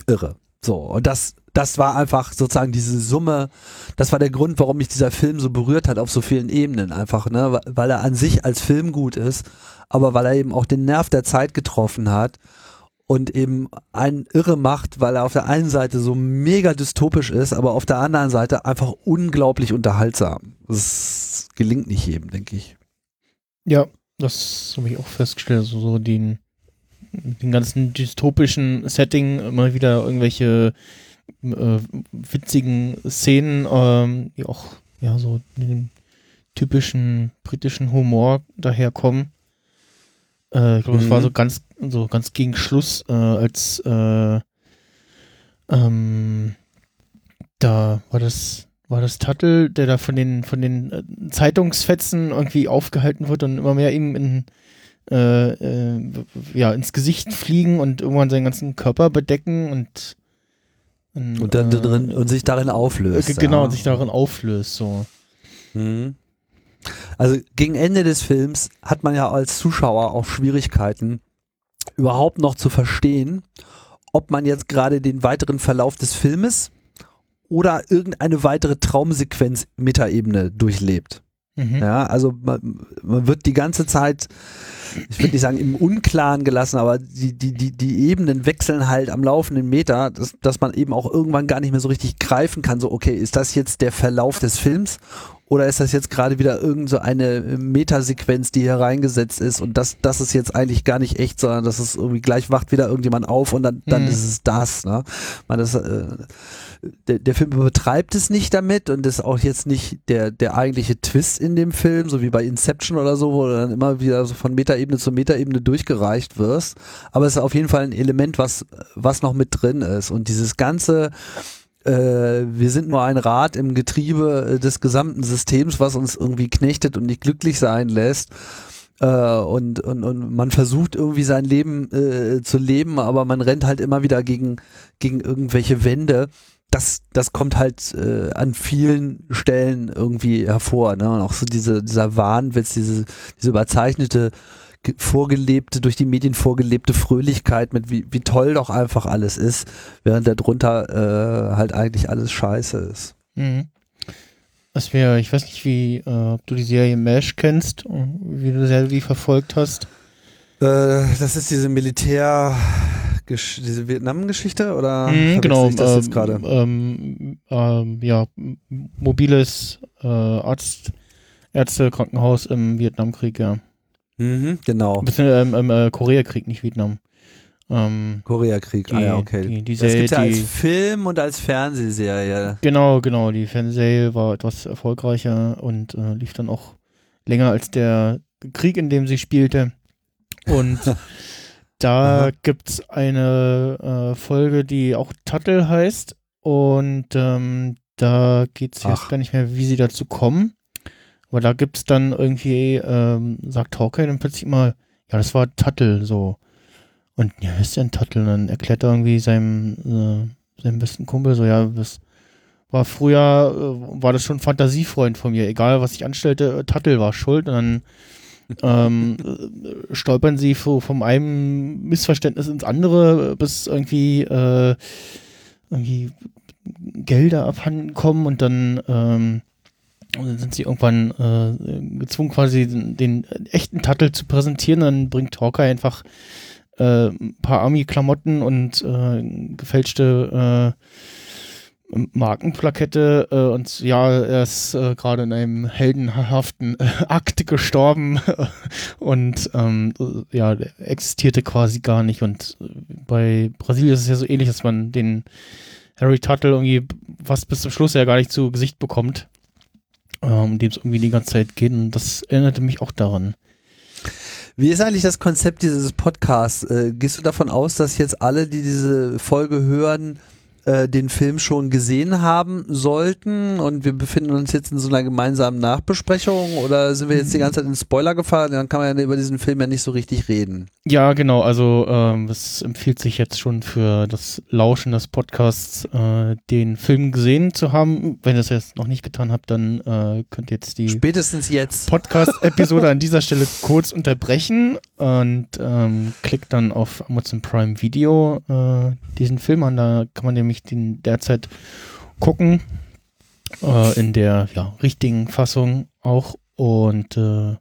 Irre. So, und das, das war einfach sozusagen diese Summe, das war der Grund, warum mich dieser Film so berührt hat auf so vielen Ebenen einfach, ne, weil er an sich als Film gut ist, aber weil er eben auch den Nerv der Zeit getroffen hat und eben einen irre macht, weil er auf der einen Seite so mega dystopisch ist, aber auf der anderen Seite einfach unglaublich unterhaltsam. Das gelingt nicht jedem, denke ich. Ja, das habe ich auch festgestellt. Also so den, den ganzen dystopischen Setting immer wieder irgendwelche äh, witzigen Szenen, ähm, die auch ja so den typischen britischen Humor daherkommen. Äh, ich glaube, es Mhm. war so ganz, so ganz gegen Schluss, äh, als äh, ähm, da war das, war das Tuttle, der da von den, von den äh, Zeitungsfetzen irgendwie aufgehalten wird und immer mehr ihm in, äh, äh, ja, ins Gesicht fliegen und irgendwann seinen ganzen Körper bedecken und Und dann äh, und sich darin auflöst. genau, ja. und sich darin auflöst, so. Mhm. Also gegen Ende des Films hat man ja als Zuschauer auch Schwierigkeiten, überhaupt noch zu verstehen, ob man jetzt gerade den weiteren Verlauf des Filmes oder irgendeine weitere Traumsequenz Metaebene durchlebt. Mhm. Ja, also man, man wird die ganze Zeit, ich würde nicht sagen im Unklaren gelassen, aber die, die, die, die Ebenen wechseln halt am laufenden Meter, dass, dass man eben auch irgendwann gar nicht mehr so richtig greifen kann, so okay, ist das jetzt der Verlauf des Films oder ist das jetzt gerade wieder irgend so eine Metasequenz, die hier reingesetzt ist und das, das ist jetzt eigentlich gar nicht echt, sondern das ist irgendwie gleich wacht wieder irgendjemand auf und dann, dann Mhm. ist es das. Ne? Man, das äh, der, der Film übertreibt es nicht damit und ist auch jetzt nicht der, der eigentliche Twist in dem Film, so wie bei Inception oder so, wo du dann immer wieder so von Metaebene zu Metaebene durchgereicht wirst. Aber es ist auf jeden Fall ein Element, was, was noch mit drin ist. Und dieses ganze, äh, wir sind nur ein Rad im Getriebe äh, des gesamten Systems, was uns irgendwie knechtet und nicht glücklich sein lässt. Äh, und, und, und man versucht irgendwie sein Leben äh, zu leben, aber man rennt halt immer wieder gegen, gegen irgendwelche Wände das, das kommt halt äh, an vielen Stellen irgendwie hervor. Ne? Und auch so diese, dieser Wahnwitz, diese, diese überzeichnete, vorgelebte, durch die Medien vorgelebte Fröhlichkeit mit wie, wie toll doch einfach alles ist, während darunter äh, halt eigentlich alles scheiße ist. Mhm. Was wir, ich weiß nicht, wie, äh, ob du die Serie MASH kennst, äh, wie du sie wie verfolgt hast. Äh, das ist diese Militär, diese Vietnam-Geschichte oder Mhm, genau. das jetzt ähm, gerade? ähm, ähm, ja, mobiles äh, Arzt, Ärztekrankenhaus im Vietnamkrieg, ja. Mhm, genau. Bisschen ähm, im äh, Koreakrieg, nicht Vietnam. Ähm, Koreakrieg. ah die- ja, okay. die- die das gibt's ja als Film und als Fernsehserie. genau, genau. Die Fernsehserie war etwas erfolgreicher und äh, lief dann auch länger als der Krieg, in dem sie spielte. Und da Aha. gibt's eine äh, Folge, die auch Tuttle heißt. Und ähm, da geht's jetzt Ach. gar nicht mehr, wie sie dazu kommen. Aber da gibt's dann irgendwie, ähm, sagt Hawkeye dann plötzlich mal, ja, das war Tuttle so. Und ja, wer ist denn Tuttle? Und dann erklärt er irgendwie seinem, äh, seinem besten Kumpel so, ja, das war früher, äh, war das schon ein Fantasiefreund von mir. Egal, was ich anstellte, äh, Tuttle war schuld. Und dann ähm, äh, stolpern sie vom einem Missverständnis ins andere, bis irgendwie, äh, irgendwie Gelder abhanden kommen und dann ähm, sind sie irgendwann äh, gezwungen, quasi den, den echten Tuttle zu präsentieren. Dann bringt Hawkeye einfach äh, ein paar Army-Klamotten und äh, gefälschte äh, Markenplakette äh, und ja, er ist äh, gerade in einem heldenhaften äh, Akt gestorben. Und ähm, äh, ja, existierte quasi gar nicht. Und bei Brasilien ist es ja so ähnlich, dass man den Harry Tuttle irgendwie fast bis zum Schluss ja gar nicht zu Gesicht bekommt, um dem es irgendwie die ganze Zeit geht und das erinnerte mich auch daran. Wie ist eigentlich das Konzept dieses Podcasts? Äh, gehst du davon aus, dass jetzt alle, die diese Folge hören, äh, den Film schon gesehen haben sollten und wir befinden uns jetzt in so einer gemeinsamen Nachbesprechung oder sind wir jetzt die ganze Zeit in Spoiler gefahren? Dann kann man ja über diesen Film ja nicht so richtig reden. Ja, genau. Also ähm, es empfiehlt sich jetzt schon für das Lauschen des Podcasts, äh, den Film gesehen zu haben. Wenn ihr das jetzt noch nicht getan habt, dann äh, könnt ihr jetzt die Spätestens jetzt. Podcast-Episode an dieser Stelle kurz unterbrechen und ähm, klickt dann auf Amazon Prime Video äh, diesen Film an. Da kann man nämlich den derzeit gucken. Äh, in der ja, richtigen Fassung auch. Und äh,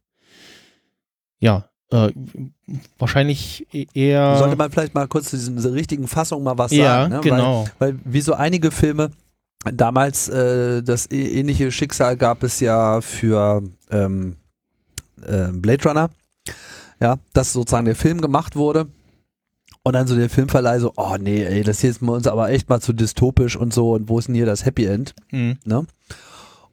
ja, Äh, wahrscheinlich e-, eher. Sollte man vielleicht mal kurz zu dieser richtigen Fassung mal was ja, sagen. Ne? genau. Weil, weil wie so einige Filme, damals äh, das ähnliche Schicksal gab es ja für ähm, äh, Blade Runner. Ja, dass sozusagen der Film gemacht wurde. Und dann so der Filmverleih so, oh nee, ey, das hier ist uns aber echt mal zu dystopisch und so. Und wo ist denn hier das Happy End? Mhm. Ne?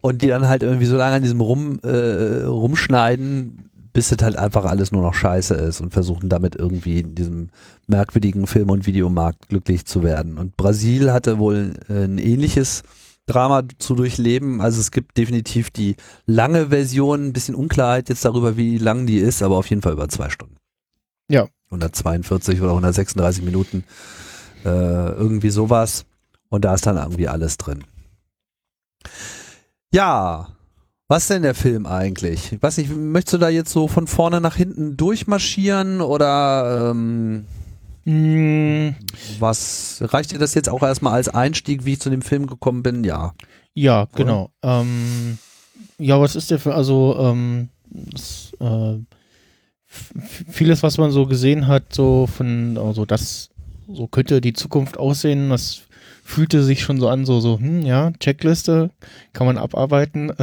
Und die dann halt irgendwie so lange an diesem rum, äh, rumschneiden, bis das halt einfach alles nur noch scheiße ist und versuchen damit irgendwie in diesem merkwürdigen Film- und Videomarkt glücklich zu werden. Und Brasil hatte wohl äh, ein ähnliches Drama zu durchleben. Also es gibt definitiv die lange Version, ein bisschen Unklarheit jetzt darüber, wie lang die ist, aber auf jeden Fall über zwei Stunden. Ja. 142 oder 136 Minuten, äh, irgendwie sowas. Und da ist dann irgendwie alles drin. Ja, was denn der Film eigentlich? Ich weiß nicht, möchtest du da jetzt so von vorne nach hinten durchmarschieren oder ähm, was reicht dir das jetzt auch erstmal als Einstieg, wie ich zu dem Film gekommen bin? Ja. ja, genau. Ähm, ja, was ist der für, also, ähm, das, äh, vieles, was man so gesehen hat, so von, also das, so könnte die Zukunft aussehen, das fühlte sich schon so an, so, so, hm, ja, Checkliste, kann man abarbeiten.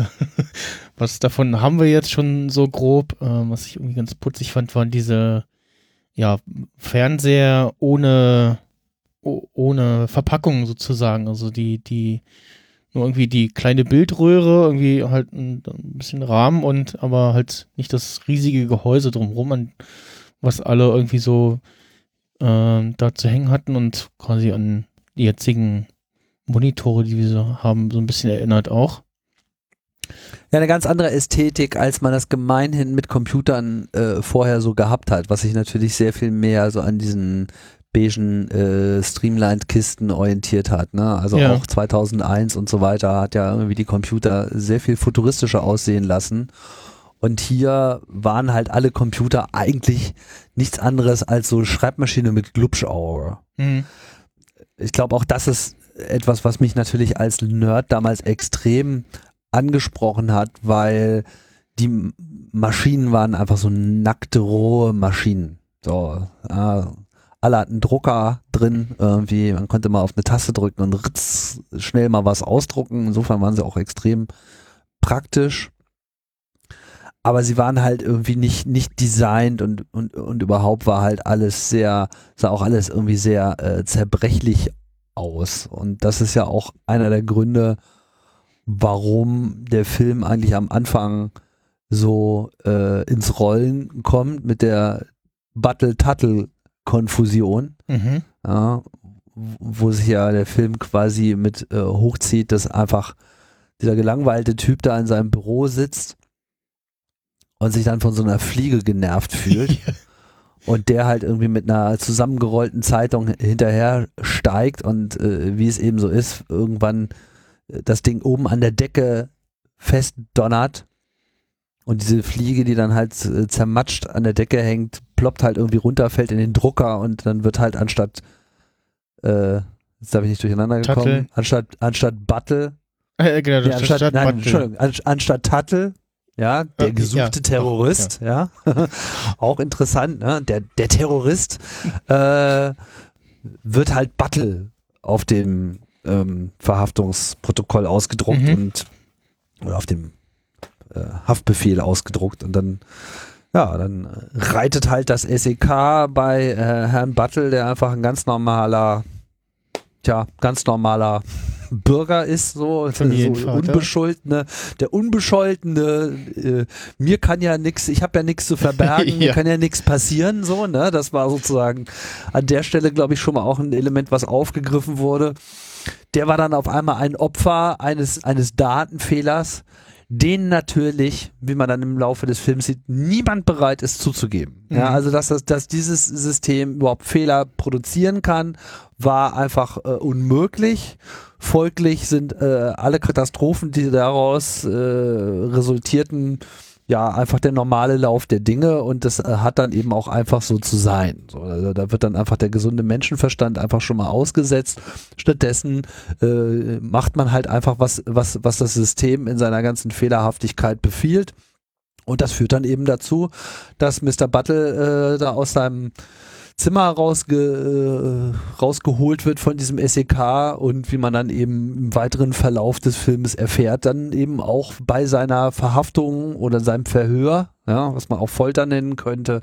was davon haben wir jetzt schon so grob, ähm, was ich irgendwie ganz putzig fand, waren diese, ja, Fernseher ohne, oh- ohne Verpackung sozusagen, also die, die, nur irgendwie die kleine Bildröhre, irgendwie halt ein, ein bisschen Rahmen und aber halt nicht das riesige Gehäuse drumherum, an was alle irgendwie so ähm, da zu hängen hatten und quasi an die jetzigen Monitore, die wir so haben, so ein bisschen erinnert auch. Ja, eine ganz andere Ästhetik, als man das gemeinhin mit Computern äh, vorher so gehabt hat, was sich natürlich sehr viel mehr so an diesen beigen äh, Streamlined-Kisten orientiert hat. Ne? Also Ja. auch 2001 und so weiter hat ja irgendwie die Computer sehr viel futuristischer aussehen lassen. Und hier waren halt alle Computer eigentlich nichts anderes als so Schreibmaschine mit Glubschauge. Mhm. ich glaube auch das ist etwas, was mich natürlich als Nerd damals extrem angesprochen hat, weil die Maschinen waren einfach so nackte, rohe Maschinen. So, äh, alle hatten Drucker drin, irgendwie, man konnte mal auf eine Taste drücken und ritz, schnell mal was ausdrucken. Insofern waren sie auch extrem praktisch. Aber sie waren halt irgendwie nicht, nicht designt und, und, und überhaupt war halt alles sehr, sah auch alles irgendwie sehr äh, zerbrechlich aus. Und das ist ja auch einer der Gründe, warum der Film eigentlich am Anfang so äh, ins Rollen kommt mit der Battle-Tuttle-Konfusion, Mhm. ja, wo sich ja der Film quasi mit äh, hochzieht, dass einfach dieser gelangweilte Typ da in seinem Büro sitzt und sich dann von so einer Fliege genervt fühlt und der halt irgendwie mit einer zusammengerollten Zeitung hinterher steigt und äh, wie es eben so ist, irgendwann das Ding oben an der Decke festdonnert und diese Fliege, die dann halt äh, zermatscht an der Decke hängt, ploppt halt irgendwie runter, fällt in den Drucker und dann wird halt anstatt äh, jetzt habe ich nicht durcheinander gekommen, Tuttle. anstatt anstatt Battle, Äh, genau, nee, anstatt, statt nein. Entschuldigung, an, anstatt Tuttle, ja, der Okay, gesuchte ja, Terrorist, ja, auch interessant, ne? der, der Terrorist äh, wird halt Battle auf dem ähm, Verhaftungsprotokoll ausgedruckt Mhm. und oder auf dem äh, Haftbefehl ausgedruckt und dann ja, dann reitet halt das SEK bei äh, Herrn Battle, der einfach ein ganz normaler, tja, ganz normaler Bürger ist, so, so unbescholtene, der unbescholtene, äh, mir kann ja nichts, ich habe ja nichts zu verbergen, mir Ja. kann ja nichts passieren, so, ne? Das war sozusagen an der Stelle, glaube ich, schon mal auch ein Element, was aufgegriffen wurde. Der war dann auf einmal ein Opfer eines, eines Datenfehlers, den natürlich, wie man dann im Laufe des Films sieht, niemand bereit ist zuzugeben. Ja, Mhm. also dass, das, dass dieses System überhaupt Fehler produzieren kann, war einfach äh, unmöglich. Folglich sind äh, alle Katastrophen, die daraus äh, resultierten, ja, einfach der normale Lauf der Dinge und das äh, hat dann eben auch einfach so zu sein. So, also da wird dann einfach der gesunde Menschenverstand einfach schon mal ausgesetzt. Stattdessen äh, macht man halt einfach was, was, was das System in seiner ganzen Fehlerhaftigkeit befiehlt. Und das führt dann eben dazu, dass Mr. Buttle äh, da aus seinem Zimmer rausge, äh, rausgeholt wird von diesem SEK und wie man dann eben im weiteren Verlauf des Films erfährt, dann eben auch bei seiner Verhaftung oder seinem Verhör, ja, was man auch Folter nennen könnte,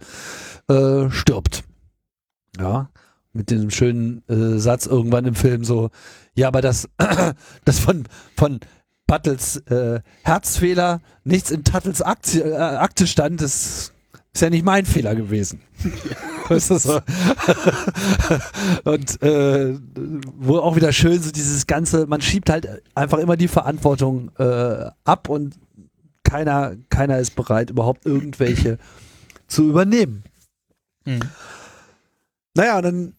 äh, stirbt. Ja, mit dem schönen äh, Satz irgendwann im Film so, ja, aber das, das von, von Buttles äh, Herzfehler nichts in Tuttles Aktie, äh, Akte stand, das ist ja nicht mein Fehler gewesen. das ist so. Und äh, wo auch wieder schön so dieses ganze, man schiebt halt einfach immer die Verantwortung äh, ab und keiner, keiner ist bereit, überhaupt irgendwelche zu übernehmen. Mhm. Naja, dann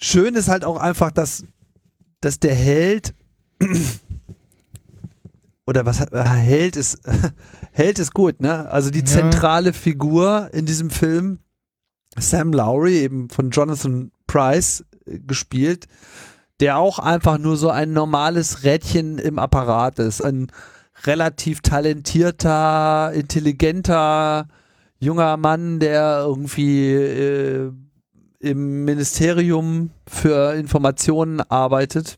schön ist halt auch einfach, dass, dass der Held oder was äh, Held ist Held ist gut, ne? Also die Ja. zentrale Figur in diesem Film, Sam Lowry, eben von Jonathan Price äh, gespielt, der auch einfach nur so ein normales Rädchen im Apparat ist. Ein relativ talentierter, intelligenter, junger Mann, der irgendwie äh, im Ministerium für Informationen arbeitet.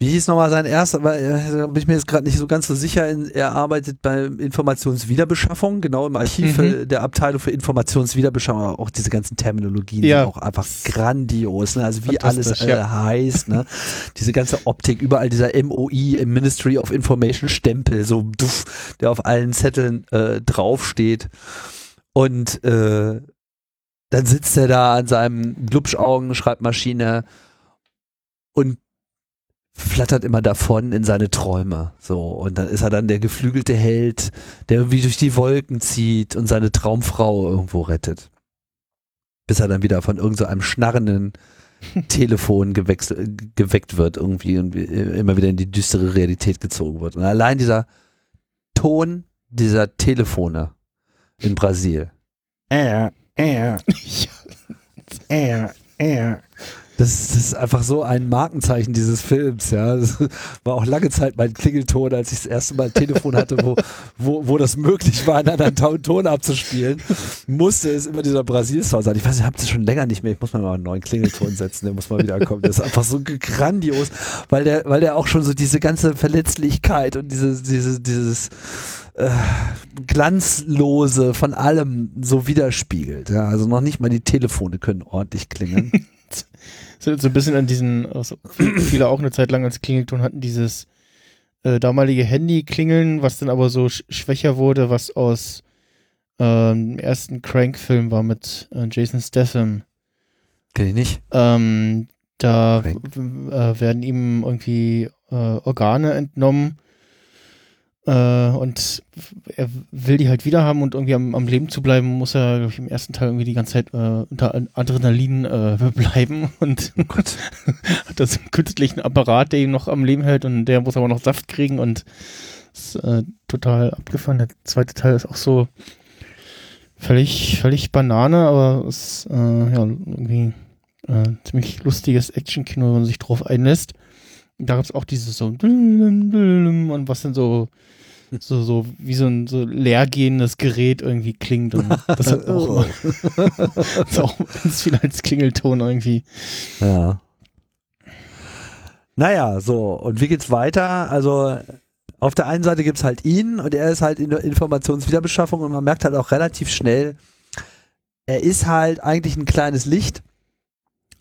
Wie hieß nochmal sein erster, weil äh, da bin ich mir jetzt gerade nicht so ganz so sicher. In, er arbeitet bei Informationswiederbeschaffung, genau im Archiv Mhm. äh, der Abteilung für Informationswiederbeschaffung. Auch diese ganzen Terminologien Ja. sind auch einfach grandios. Ne? Also wie alles äh, ja. heißt. Ne? diese ganze Optik, überall dieser MOI im Ministry of Information Stempel, so duff, der auf allen Zetteln äh, draufsteht. Und äh, dann sitzt er da an seinem Glubschaugen-Schreibmaschine und flattert immer davon in seine Träume. So, und dann ist er dann der geflügelte Held, der irgendwie durch die Wolken zieht und seine Traumfrau irgendwo rettet. Bis er dann wieder von irgendeinem so schnarrenden Telefon geweckt wird irgendwie und immer wieder in die düstere Realität gezogen wird. Und allein dieser Ton dieser Telefone in Brasil. Äh, äh, äh, äh. Das, das ist einfach so ein Markenzeichen dieses Films, ja. Das war auch lange Zeit mein Klingelton, als ich das erste Mal ein Telefon hatte, wo, wo, wo das möglich war, einen anderen Ton- abzuspielen, musste es immer dieser Brasil-Sound sein. Ich weiß, ich habe das schon länger nicht mehr. Ich muss mal einen neuen Klingelton setzen, der muss mal wieder kommen. Das ist einfach so grandios, weil der, weil der auch schon so diese ganze Verletzlichkeit und diese, diese, dieses äh, Glanzlose von allem so widerspiegelt. Ja, also noch nicht mal die Telefone können ordentlich klingeln. So, ein bisschen an diesen, also viele auch eine Zeit lang als Klingelton hatten, dieses äh, damalige Handy-Klingeln, was dann aber so sch schwächer wurde, was aus ähm, dem ersten Crank-Film war mit äh, Jason Statham. Kenn ich nicht. Ähm, da äh, werden ihm irgendwie äh, Organe entnommen äh, und er will die halt wieder haben und irgendwie am, am Leben zu bleiben, muss er, glaube ich, im ersten Teil irgendwie die ganze Zeit äh, unter Adrenalin äh, bleiben und Oh Gott. hat das einen künstlichen Apparat, der ihn noch am Leben hält und der muss aber noch Saft kriegen und ist äh, total abgefahren. Der zweite Teil ist auch so völlig, völlig Banane, aber ist äh, ja irgendwie äh, ziemlich lustiges Actionkino, wenn man sich drauf einlässt. Da gab es auch dieses so und was dann so so, so wie so ein so leergehendes Gerät irgendwie klingt und das hat auch, das ist auch ganz viel als Klingelton irgendwie. Ja. Naja, so, und wie geht's weiter? Also, auf der einen Seite gibt's halt ihn und er ist halt in der Informationswiederbeschaffung und man merkt halt auch relativ schnell, er ist halt eigentlich ein kleines Licht,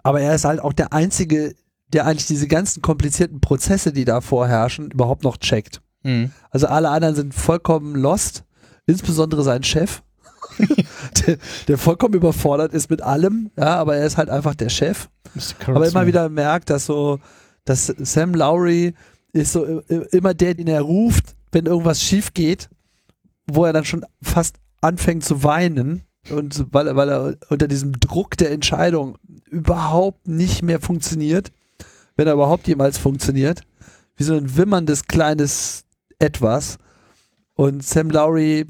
aber er ist halt auch der Einzige, der eigentlich diese ganzen komplizierten Prozesse, die da vorherrschen, überhaupt noch checkt. Mhm. Also alle anderen sind vollkommen lost, insbesondere sein Chef, der, der vollkommen überfordert ist mit allem, ja, aber er ist halt einfach der Chef. Aber immer wieder merkt, dass so, dass Sam Lowry ist so immer der, den er ruft, wenn irgendwas schief geht, wo er dann schon fast anfängt zu weinen und weil, er- weil er unter diesem Druck der Entscheidung überhaupt nicht mehr funktioniert, wenn er überhaupt jemals funktioniert, wie so ein wimmerndes kleines Etwas. Und Sam Lowry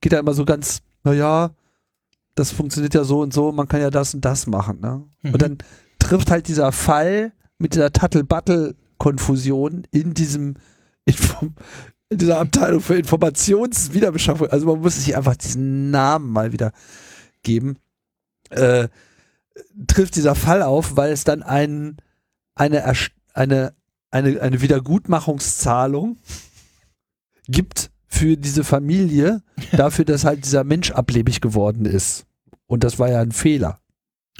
geht da immer so ganz, naja, das funktioniert ja so und so, man kann ja das und das machen. Ne? Mhm. Und dann trifft halt dieser Fall mit dieser Tuttle-Battle-Konfusion in diesem Inform in dieser Abteilung für Informationswiederbeschaffung. Also man muss sich einfach diesen Namen mal wieder geben. Äh, trifft dieser Fall auf, weil es dann ein, eine, eine, eine, eine Wiedergutmachungszahlung gibt für diese Familie, dafür, dass halt dieser Mensch ablebig geworden ist. Und das war ja ein Fehler.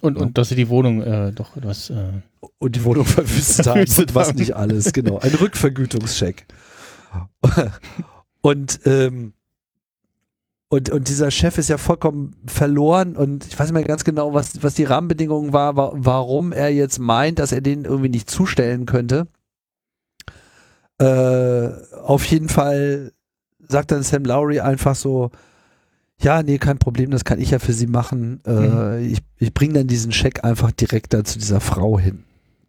Und, und dass sie die Wohnung äh, doch etwas. Äh und die Wohnung verwüstet haben und was nicht alles, genau. Ein Rückvergütungscheck. und, ähm, und, und dieser Chef ist ja vollkommen verloren und ich weiß nicht mehr ganz genau, was, was die Rahmenbedingungen war, wa warum er jetzt meint, dass er den irgendwie nicht zustellen könnte. Äh, auf jeden Fall sagt dann Sam Lowry einfach so, ja, nee, kein Problem, das kann ich ja für sie machen. Äh, mhm. Ich, ich bringe dann diesen Scheck einfach direkt da zu dieser Frau hin.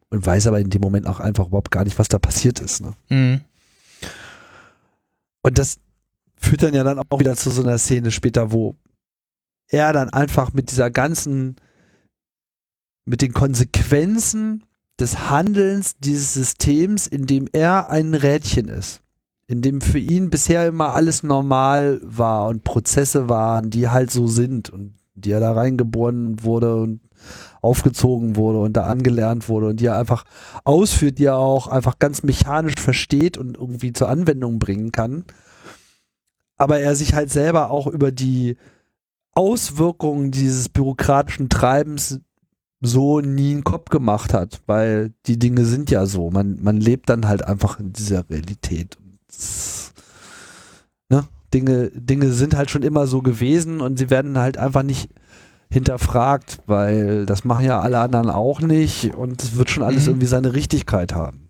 Und weiß aber in dem Moment auch einfach überhaupt gar nicht, was da passiert ist. Ne? Mhm. Und das führt dann ja dann auch wieder zu so einer Szene später, wo er dann einfach mit dieser ganzen, mit den Konsequenzen des Handelns dieses Systems, in dem er ein Rädchen ist, in dem für ihn bisher immer alles normal war und Prozesse waren, die halt so sind und die er da reingeboren wurde und aufgezogen wurde und da angelernt wurde und die er einfach ausführt, die er auch einfach ganz mechanisch versteht und irgendwie zur Anwendung bringen kann. Aber er sich halt selber auch über die Auswirkungen dieses bürokratischen Treibens so nie einen Kopf gemacht hat, weil die Dinge sind ja so. Man, man lebt dann halt einfach in dieser Realität. Ne? Dinge, Dinge sind halt schon immer so gewesen und sie werden halt einfach nicht hinterfragt, weil das machen ja alle anderen auch nicht und es wird schon alles mhm. irgendwie seine Richtigkeit haben.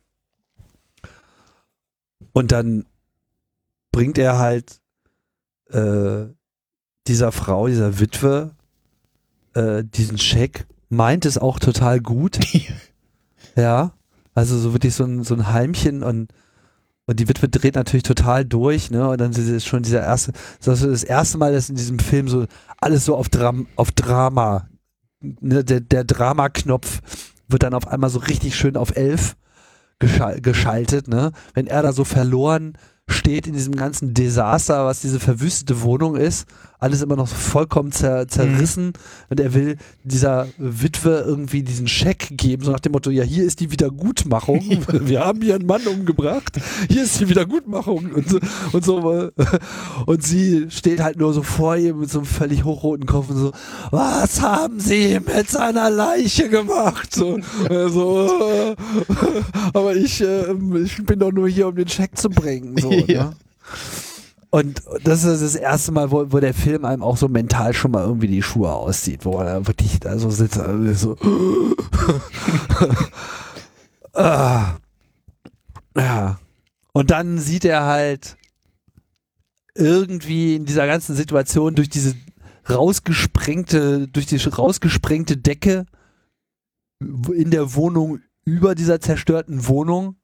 Und dann bringt er halt äh, dieser Frau, dieser Witwe, äh, diesen Scheck meint es auch total gut. ja. Also so wirklich so ein, so ein Heimchen und, und die Witwe dreht natürlich total durch, ne? Und dann ist schon dieser erste, das ist das erste Mal, dass in diesem Film so alles so auf, Dram, auf Drama, ne? der, der Drama-Knopf wird dann auf einmal so richtig schön auf elf geschaltet, ne? Wenn er da so verloren steht in diesem ganzen Desaster, was diese verwüstete Wohnung ist. Alles immer noch vollkommen zer zerrissen. Mhm. Und er will dieser Witwe irgendwie diesen Scheck geben, so nach dem Motto, ja, hier ist die Wiedergutmachung. Wir haben hier einen Mann umgebracht. Hier ist die Wiedergutmachung. Und so, und so. Und sie steht halt nur so vor ihm mit so einem völlig hochroten Kopf und so, was haben sie mit seiner Leiche gemacht? So, so aber ich, äh, ich bin doch nur hier, um den Scheck zu bringen. So. ja. ne? Und das ist das erste Mal, wo, wo, der Film einem auch so mental schon mal irgendwie die Schuhe auszieht, wo er wirklich da so sitzt, also so. ah. Ja. Und dann sieht er halt irgendwie in dieser ganzen Situation durch diese rausgesprengte, durch die rausgesprengte Decke in der Wohnung über dieser zerstörten Wohnung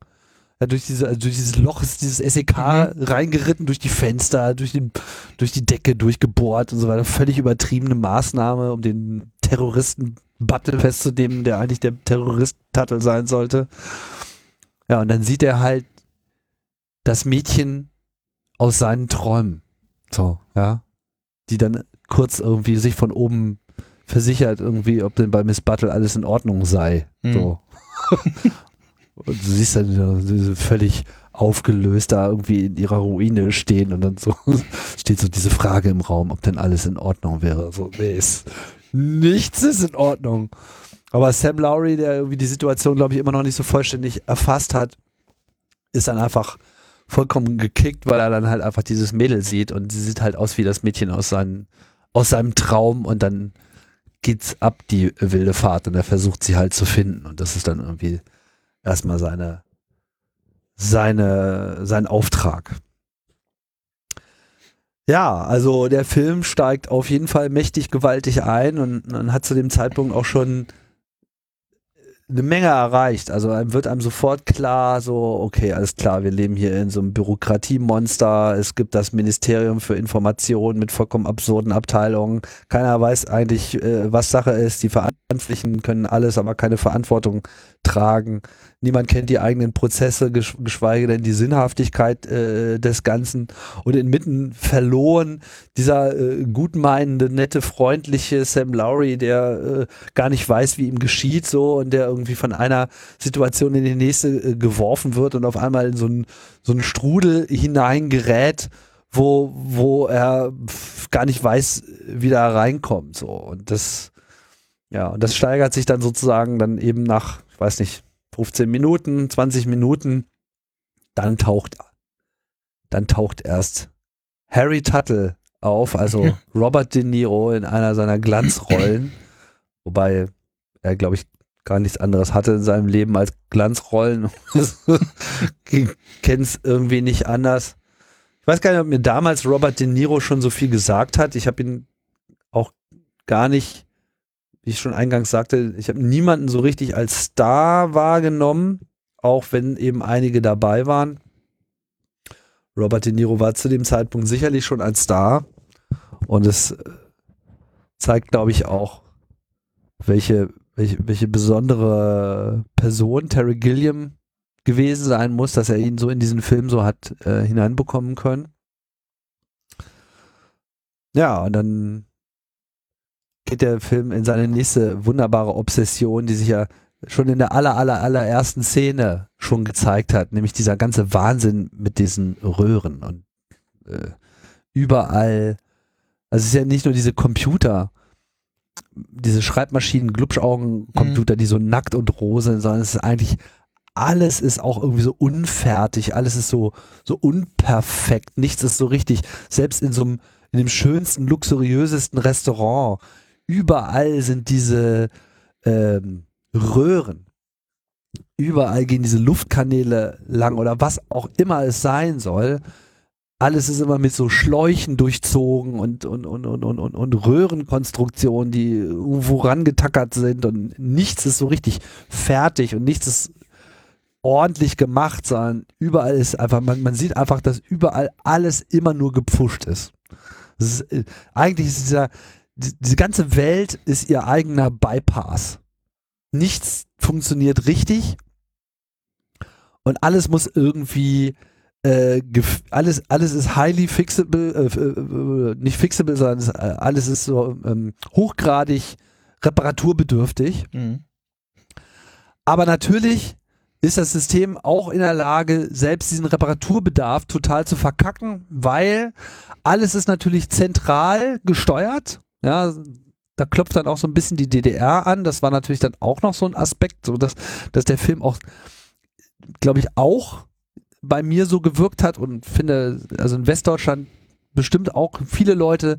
durch, diese, also durch dieses Loch ist dieses SEK mhm. reingeritten, durch die Fenster, durch, den, durch die Decke durchgebohrt und so weiter. Völlig übertriebene Maßnahme, um den Terroristen Battle festzunehmen, der eigentlich der Terrorist Tattel sein sollte. Ja, und dann sieht er halt das Mädchen aus seinen Träumen. So, ja. Die dann kurz irgendwie sich von oben versichert, irgendwie, ob denn bei Miss Battle alles in Ordnung sei. Mhm. So. Und du siehst dann diese völlig aufgelöst da irgendwie in ihrer Ruine stehen und dann so steht so diese Frage im Raum, ob denn alles in Ordnung wäre. So, nee, ist, nichts ist in Ordnung. Aber Sam Lowry, der irgendwie die Situation, glaube ich, immer noch nicht so vollständig erfasst hat, ist dann einfach vollkommen gekickt, weil er dann halt einfach dieses Mädel sieht und sie sieht halt aus wie das Mädchen aus, seinen, aus seinem Traum und dann geht's ab, die wilde Fahrt und er versucht sie halt zu finden und das ist dann irgendwie erstmal seine, seine, sein Auftrag. Ja, also der Film steigt auf jeden Fall mächtig gewaltig ein und man hat zu dem Zeitpunkt auch schon eine Menge erreicht. Also einem wird einem sofort klar, so, okay, alles klar, wir leben hier in so einem Bürokratiemonster. Es gibt das Ministerium für Information mit vollkommen absurden Abteilungen. Keiner weiß eigentlich, äh, was Sache ist. Die Verantwortlichen können alles, aber keine Verantwortung tragen. Niemand kennt die eigenen Prozesse, gesch geschweige denn die Sinnhaftigkeit äh, des Ganzen. Und inmitten verloren dieser äh, gutmeinende, nette, freundliche Sam Lowry, der äh, gar nicht weiß, wie ihm geschieht, so und der irgendwie von einer Situation in die nächste äh, geworfen wird und auf einmal in so einen so Strudel hineingerät, wo, wo er gar nicht weiß, wie da reinkommt. So. Und das, ja, und das steigert sich dann sozusagen dann eben nach, weiß nicht, 15 Minuten, 20 Minuten, dann taucht, dann taucht erst Harry Tuttle auf, also Robert De Niro in einer seiner Glanzrollen, wobei er, glaube ich, gar nichts anderes hatte in seinem Leben als Glanzrollen. Kennt es irgendwie nicht anders. Ich weiß gar nicht, ob mir damals Robert De Niro schon so viel gesagt hat. Ich habe ihn auch gar nicht wie ich schon eingangs sagte, ich habe niemanden so richtig als Star wahrgenommen, auch wenn eben einige dabei waren. Robert De Niro war zu dem Zeitpunkt sicherlich schon ein Star und es äh, zeigt, glaube ich, auch, welche, welche, welche besondere Person Terry Gilliam gewesen sein muss, dass er ihn so in diesen Film so hat äh, hineinbekommen können. Ja, und dann geht der Film in seine nächste wunderbare Obsession, die sich ja schon in der aller, aller, allerersten Szene schon gezeigt hat, nämlich dieser ganze Wahnsinn mit diesen Röhren und äh, überall, also es ist ja nicht nur diese Computer, diese Schreibmaschinen, Glubschaugen-Computer, mhm. die so nackt und roh sind, sondern es ist eigentlich alles ist auch irgendwie so unfertig, alles ist so, so unperfekt, nichts ist so richtig. Selbst in so einem, in dem schönsten, luxuriösesten Restaurant überall sind diese ähm, Röhren. Überall gehen diese Luftkanäle lang oder was auch immer es sein soll. Alles ist immer mit so Schläuchen durchzogen und, und, und, und, und, und, und Röhrenkonstruktionen, die irgendwo rangetackert sind und nichts ist so richtig fertig und nichts ist ordentlich gemacht, sondern überall ist einfach, man, man sieht einfach, dass überall alles immer nur gepfuscht ist. ist äh, eigentlich ist dieser, die, diese ganze Welt ist ihr eigener Bypass. Nichts funktioniert richtig und alles muss irgendwie äh, alles alles ist highly fixable, äh, äh, nicht fixable, sondern ist, äh, alles ist so ähm, hochgradig reparaturbedürftig. Mhm. Aber natürlich ist das System auch in der Lage, selbst diesen Reparaturbedarf total zu verkacken, weil alles ist natürlich zentral gesteuert ja, da klopft dann auch so ein bisschen die DDR an. Das war natürlich dann auch noch so ein Aspekt, so dass, dass der Film auch, glaube ich, auch bei mir so gewirkt hat und finde, also in Westdeutschland bestimmt auch viele Leute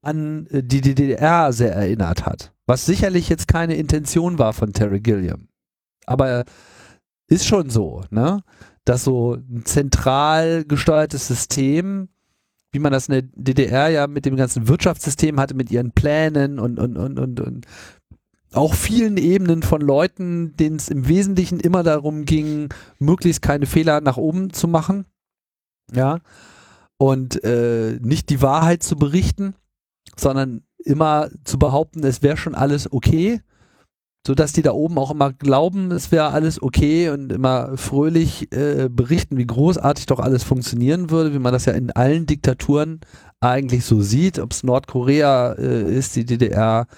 an äh, die DDR sehr erinnert hat. Was sicherlich jetzt keine Intention war von Terry Gilliam. Aber ist schon so, ne? Dass so ein zentral gesteuertes System wie man das in der DDR ja mit dem ganzen Wirtschaftssystem hatte, mit ihren Plänen und, und, und, und, und auch vielen Ebenen von Leuten, denen es im Wesentlichen immer darum ging, möglichst keine Fehler nach oben zu machen. Ja. Und äh, nicht die Wahrheit zu berichten, sondern immer zu behaupten, es wäre schon alles okay so dass die da oben auch immer glauben, es wäre alles okay und immer fröhlich äh, berichten, wie großartig doch alles funktionieren würde, wie man das ja in allen Diktaturen eigentlich so sieht, ob es Nordkorea äh, ist, die DDR,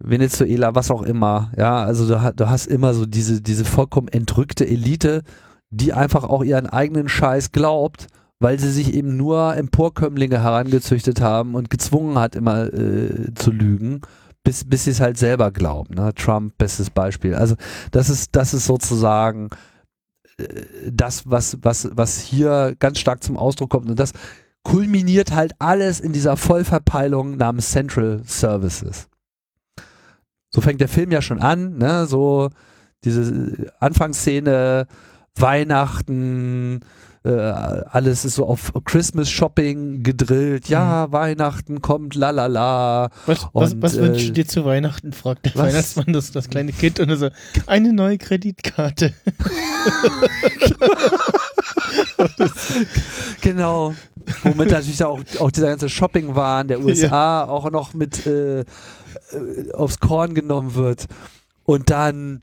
Venezuela, was auch immer. Ja, also du, du hast immer so diese, diese vollkommen entrückte Elite, die einfach auch ihren eigenen Scheiß glaubt weil sie sich eben nur Emporkömmlinge herangezüchtet haben und gezwungen hat, immer äh, zu lügen bis, bis sie es halt selber glauben. Ne? Trump, bestes Beispiel. Also das ist, das ist sozusagen äh, das, was, was, was hier ganz stark zum Ausdruck kommt. Und das kulminiert halt alles in dieser Vollverpeilung namens Central Services. So fängt der Film ja schon an, ne? So diese Anfangsszene, Weihnachten, äh, alles ist so auf Christmas Shopping gedrillt. Ja, mhm. Weihnachten kommt, lalala. Was, was, was äh, wünschst du dir zu Weihnachten? fragt der was? Weihnachtsmann das, das kleine Kind und er so, eine neue Kreditkarte. genau. Womit natürlich auch, auch dieser ganze Shopping-Wahn der USA ja. auch noch mit äh, äh, aufs Korn genommen wird. Und dann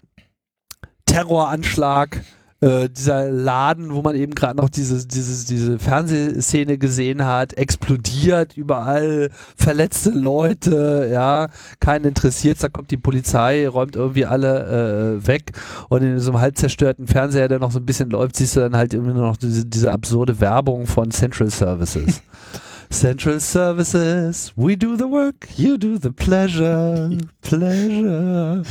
Terroranschlag äh, dieser Laden, wo man eben gerade noch diese, diese, diese Fernsehszene gesehen hat, explodiert, überall verletzte Leute, ja, keinen interessiert, da kommt die Polizei, räumt irgendwie alle äh, weg und in so einem halb zerstörten Fernseher, der noch so ein bisschen läuft, siehst du dann halt immer noch diese, diese absurde Werbung von Central Services. Central Services, we do the work, you do the pleasure, pleasure.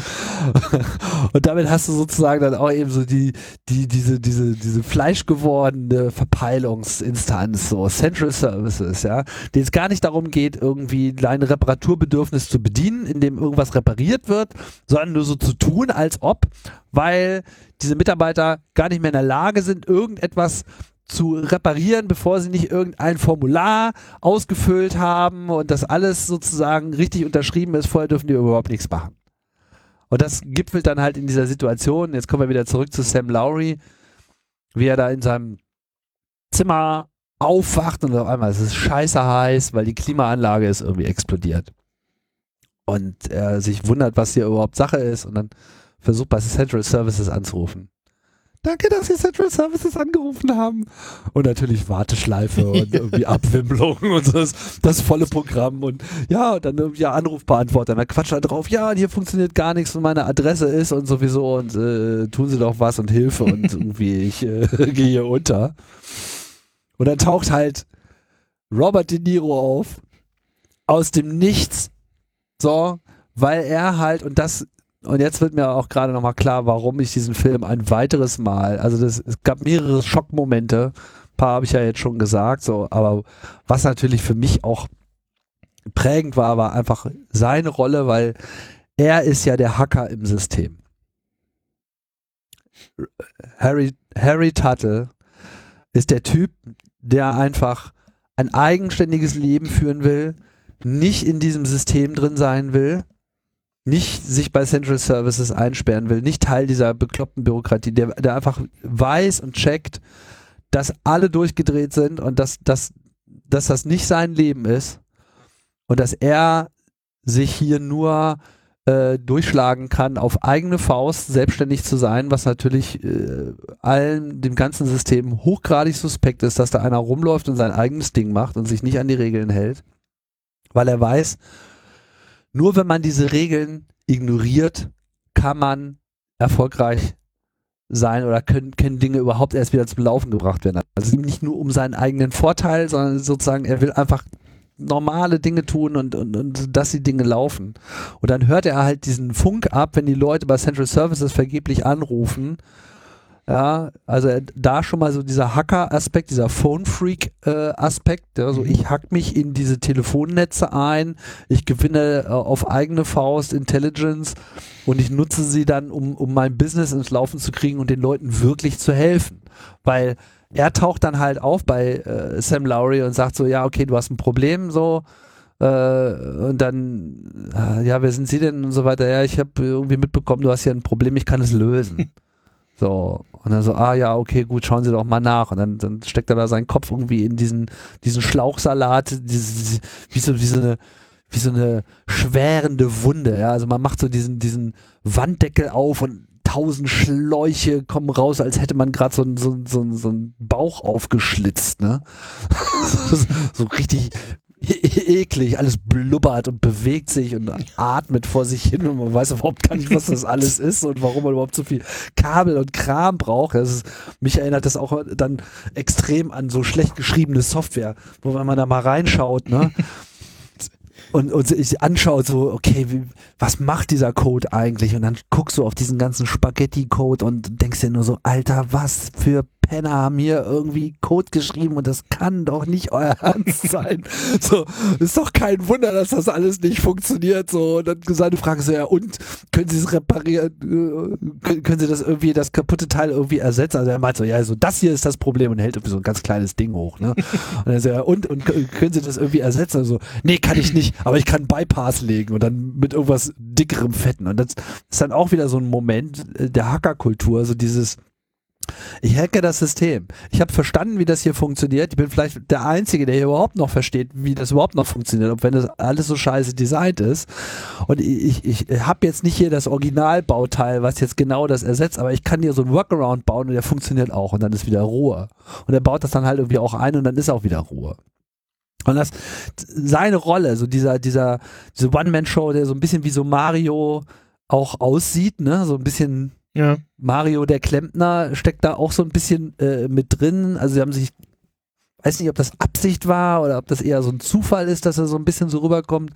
Und damit hast du sozusagen dann auch eben so die, die, diese, diese, diese fleischgewordene Verpeilungsinstanz, so Central Services, ja, denen es gar nicht darum geht, irgendwie dein Reparaturbedürfnis zu bedienen, indem irgendwas repariert wird, sondern nur so zu tun, als ob, weil diese Mitarbeiter gar nicht mehr in der Lage sind, irgendetwas zu reparieren, bevor sie nicht irgendein Formular ausgefüllt haben und das alles sozusagen richtig unterschrieben ist. Vorher dürfen die überhaupt nichts machen. Und das gipfelt dann halt in dieser Situation. Jetzt kommen wir wieder zurück zu Sam Lowry, wie er da in seinem Zimmer aufwacht und auf einmal ist es scheiße heiß, weil die Klimaanlage ist irgendwie explodiert. Und er sich wundert, was hier überhaupt Sache ist und dann versucht bei Central Services anzurufen. Danke, dass Sie Central Services angerufen haben. Und natürlich Warteschleife und irgendwie Abwimmelung und so das, das volle Programm und ja, und dann irgendwie Anrufbeantworter. Dann quatscht er drauf, ja, hier funktioniert gar nichts und meine Adresse ist und sowieso und äh, tun Sie doch was und Hilfe und irgendwie ich äh, gehe hier unter. Und dann taucht halt Robert De Niro auf aus dem Nichts. So, weil er halt, und das und jetzt wird mir auch gerade nochmal klar, warum ich diesen Film ein weiteres Mal, also das, es gab mehrere Schockmomente, ein paar habe ich ja jetzt schon gesagt, so, aber was natürlich für mich auch prägend war, war einfach seine Rolle, weil er ist ja der Hacker im System. Harry, Harry Tuttle ist der Typ, der einfach ein eigenständiges Leben führen will, nicht in diesem System drin sein will, nicht sich bei Central Services einsperren will, nicht Teil dieser bekloppten Bürokratie, der, der einfach weiß und checkt, dass alle durchgedreht sind und dass, dass, dass das nicht sein Leben ist und dass er sich hier nur äh, durchschlagen kann, auf eigene Faust selbstständig zu sein, was natürlich äh, allen, dem ganzen System hochgradig suspekt ist, dass da einer rumläuft und sein eigenes Ding macht und sich nicht an die Regeln hält, weil er weiß, nur wenn man diese Regeln ignoriert, kann man erfolgreich sein oder können, können Dinge überhaupt erst wieder zum Laufen gebracht werden. Also nicht nur um seinen eigenen Vorteil, sondern sozusagen, er will einfach normale Dinge tun und, und, und dass die Dinge laufen. Und dann hört er halt diesen Funk ab, wenn die Leute bei Central Services vergeblich anrufen ja, also äh, da schon mal so dieser Hacker-Aspekt, dieser Phone-Freak-Aspekt. ja, so mhm. ich hack mich in diese Telefonnetze ein, ich gewinne äh, auf eigene Faust Intelligence und ich nutze sie dann, um, um mein Business ins Laufen zu kriegen und den Leuten wirklich zu helfen. Weil er taucht dann halt auf bei äh, Sam Lowry und sagt so, ja, okay, du hast ein Problem, so, äh, und dann, äh, ja, wer sind Sie denn und so weiter. Ja, ich habe irgendwie mitbekommen, du hast hier ein Problem, ich kann es lösen. So, und dann so, ah ja, okay, gut, schauen Sie doch mal nach. Und dann, dann steckt er da seinen Kopf irgendwie in diesen, diesen Schlauchsalat, diese, wie, so, wie, so eine, wie so eine schwerende Wunde. Ja? Also man macht so diesen, diesen Wanddeckel auf und tausend Schläuche kommen raus, als hätte man gerade so, so, so, so einen Bauch aufgeschlitzt. Ne? so richtig eklig, alles blubbert und bewegt sich und atmet vor sich hin und man weiß überhaupt gar nicht, was das alles ist und warum man überhaupt so viel Kabel und Kram braucht. Das ist, mich erinnert das auch dann extrem an so schlecht geschriebene Software, wo wenn man da mal reinschaut, ne? und, und sich anschaut, so, okay, wie, was macht dieser Code eigentlich? Und dann guckst du auf diesen ganzen Spaghetti-Code und denkst dir nur so, Alter, was für Penner haben hier irgendwie Code geschrieben und das kann doch nicht euer Ernst sein. So, ist doch kein Wunder, dass das alles nicht funktioniert. So, und dann seine Frage so, ja, und können Sie es reparieren? Äh, können Sie das irgendwie, das kaputte Teil irgendwie ersetzen? Also er meint so, ja, so, das hier ist das Problem und hält irgendwie so ein ganz kleines Ding hoch, ne? Und er so, ja, und, und können Sie das irgendwie ersetzen? Also, nee, kann ich nicht, aber ich kann Bypass legen und dann mit irgendwas dickerem Fetten. Und das ist dann auch wieder so ein Moment der Hackerkultur, so dieses, Ich hacke das System. Ich habe verstanden, wie das hier funktioniert. Ich bin vielleicht der Einzige, der hier überhaupt noch versteht, wie das überhaupt noch funktioniert, ob wenn das alles so scheiße designt ist. Und ich, ich, habe jetzt nicht hier das Originalbauteil, was jetzt genau das ersetzt, aber ich kann hier so einen Workaround bauen und der funktioniert auch und dann ist wieder Ruhe. Und er baut das dann halt irgendwie auch ein und dann ist auch wieder Ruhe. Und das, seine Rolle, so dieser, dieser, diese One-Man-Show, der so ein bisschen wie so Mario auch aussieht, ne, so ein bisschen Ja. Mario der Klempner steckt da auch so ein bisschen äh, mit drin. Also sie haben sich, weiß nicht, ob das Absicht war oder ob das eher so ein Zufall ist, dass er so ein bisschen so rüberkommt.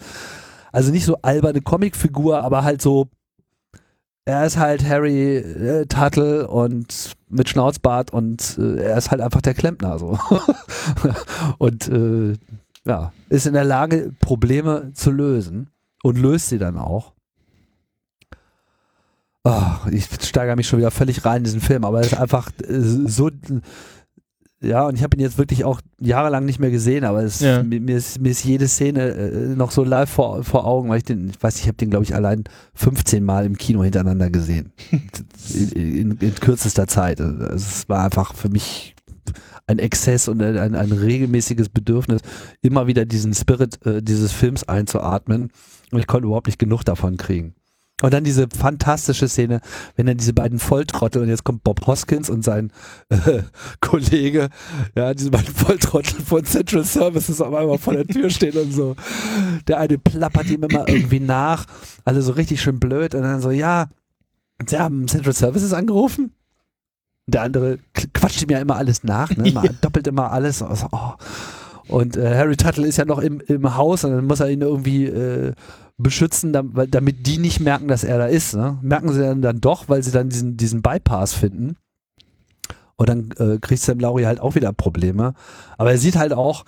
Also nicht so alberne Comicfigur, aber halt so, er ist halt Harry äh, Tuttle und mit Schnauzbart und äh, er ist halt einfach der Klempner so. und äh, ja, ist in der Lage, Probleme zu lösen und löst sie dann auch. Ah, ich steigere mich schon wieder völlig rein in diesen Film, aber es ist einfach äh, so. Ja, und ich habe ihn jetzt wirklich auch jahrelang nicht mehr gesehen, aber es, Ja. mir, mir, ist, mir ist jede Szene äh, noch so live vor, vor Augen, weil ich den, ich weiß, ich habe den, glaube ich, allein 15 Mal im Kino hintereinander gesehen. in, in, in kürzester Zeit. Also es war einfach für mich ein Exzess und ein, ein, ein regelmäßiges Bedürfnis, immer wieder diesen Spirit äh, dieses Films einzuatmen. Und ich konnte überhaupt nicht genug davon kriegen. Und dann diese fantastische Szene, wenn dann diese beiden Volltrottel und jetzt kommt Bob Hoskins und sein äh, Kollege, ja, diese beiden Volltrottel von Central Services auf einmal vor der Tür stehen und so. Der eine plappert ihm immer irgendwie nach, alle so richtig schön blöd und dann so, ja, sie haben Central Services angerufen. Der andere quatscht ihm ja immer alles nach, ne? Immer, doppelt immer alles. Also, oh. Und äh, Harry Tuttle ist ja noch im, im Haus und dann muss er ihn irgendwie äh, beschützen, dam- weil- damit die nicht merken, dass er da ist. Ne? Merken sie dann, dann doch, weil sie dann diesen, diesen Bypass finden. Und dann äh, kriegt Sam Lowry halt auch wieder Probleme. Aber er sieht halt auch,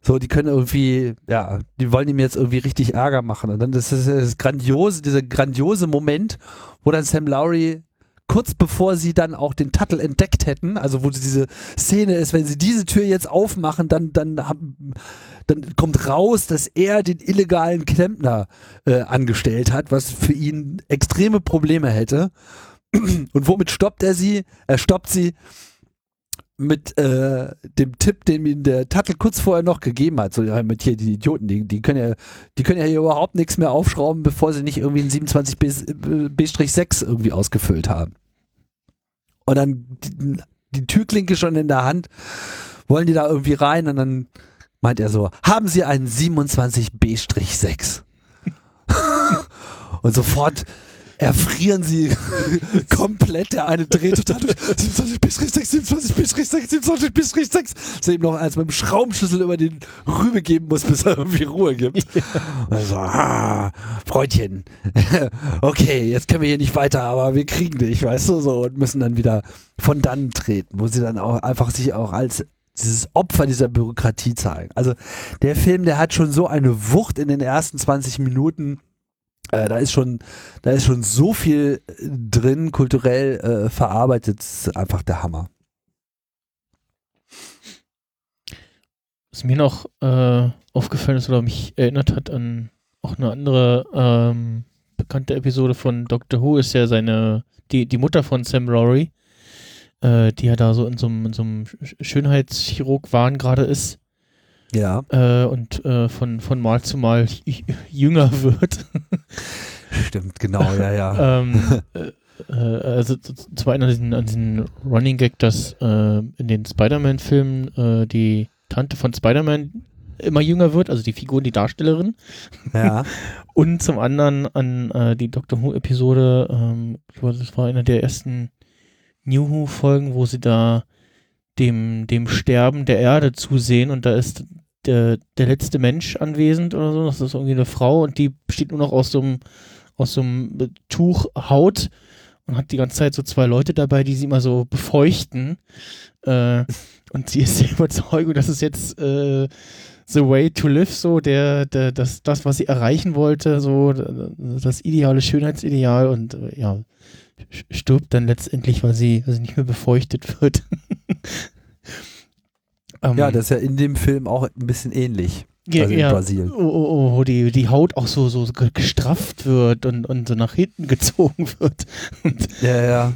so, die können irgendwie, ja, die wollen ihm jetzt irgendwie richtig Ärger machen. Und dann das ist das grandiose, dieser grandiose Moment, wo dann Sam Lowry kurz bevor sie dann auch den Tuttle entdeckt hätten, also wo diese Szene ist, wenn sie diese Tür jetzt aufmachen, dann, dann, dann kommt raus, dass er den illegalen Klempner äh, angestellt hat, was für ihn extreme Probleme hätte. Und womit stoppt er sie? Er stoppt sie mit äh, dem Tipp, den ihm der Tuttle kurz vorher noch gegeben hat. So, ja, mit hier, die Idioten, die, die können ja, die können ja hier überhaupt nichts mehr aufschrauben, bevor sie nicht irgendwie einen 27 B- B-6 irgendwie ausgefüllt haben. Und dann die, die Türklinke schon in der Hand, wollen die da irgendwie rein und dann meint er so, haben Sie einen 27 B-6? und sofort erfrieren sie komplett. Der eine dreht total durch. 27 bis 6, 27 bis 6, 27 bis 6. Dass er ihm noch als mit dem Schraubenschlüssel über den Rübe geben muss, bis er irgendwie Ruhe gibt. Also, ah, Freundchen. okay, jetzt können wir hier nicht weiter, aber wir kriegen dich, weißt du, so und müssen dann wieder von dann treten, wo sie dann auch einfach sich auch als dieses Opfer dieser Bürokratie zeigen. Also der Film, der hat schon so eine Wucht in den ersten 20 Minuten. Äh, da ist schon, da ist schon so viel drin, kulturell äh, verarbeitet, einfach der Hammer. Was mir noch äh, aufgefallen ist oder mich erinnert hat an auch eine andere ähm, bekannte Episode von Doctor Who, ist ja seine, die, die Mutter von Sam Rory, äh, die ja da so in so einem, Schönheitschirurg-Wahn gerade ist Ja. äh, und äh, von, von Mal zu Mal jünger wird. Stimmt, genau, ja, ja. ähm, äh, äh, also zum einen an diesen, an diesen Running Gag, dass äh, in den Spider-Man-Filmen äh, die Tante von Spider-Man immer jünger wird, also die Figur, die Darstellerin. ja. Und zum anderen an die Doctor Who-Episode, ähm, ich glaube, das war eine der ersten New Who-Folgen, wo sie da dem, dem Sterben der Erde zusehen und da ist der, der letzte Mensch anwesend oder so. Das ist irgendwie eine Frau und die besteht nur noch aus so einem, aus so einem Tuch Haut und hat die ganze Zeit so zwei Leute dabei, die sie immer so befeuchten. Äh, und sie ist der Überzeugung, dass es jetzt äh, the way to live, so der, der, das, das, was sie erreichen wollte, so das ideale Schönheitsideal und äh, ja, stirbt dann letztendlich, weil sie, weil sie nicht mehr befeuchtet wird. ähm, ja, das ist ja in dem Film auch ein bisschen ähnlich. ja, also in ja, Brasilien. Oh, oh, oh, wo die, die Haut auch so, so ge- gestrafft wird und, und so nach hinten gezogen wird. Und Ja, ja.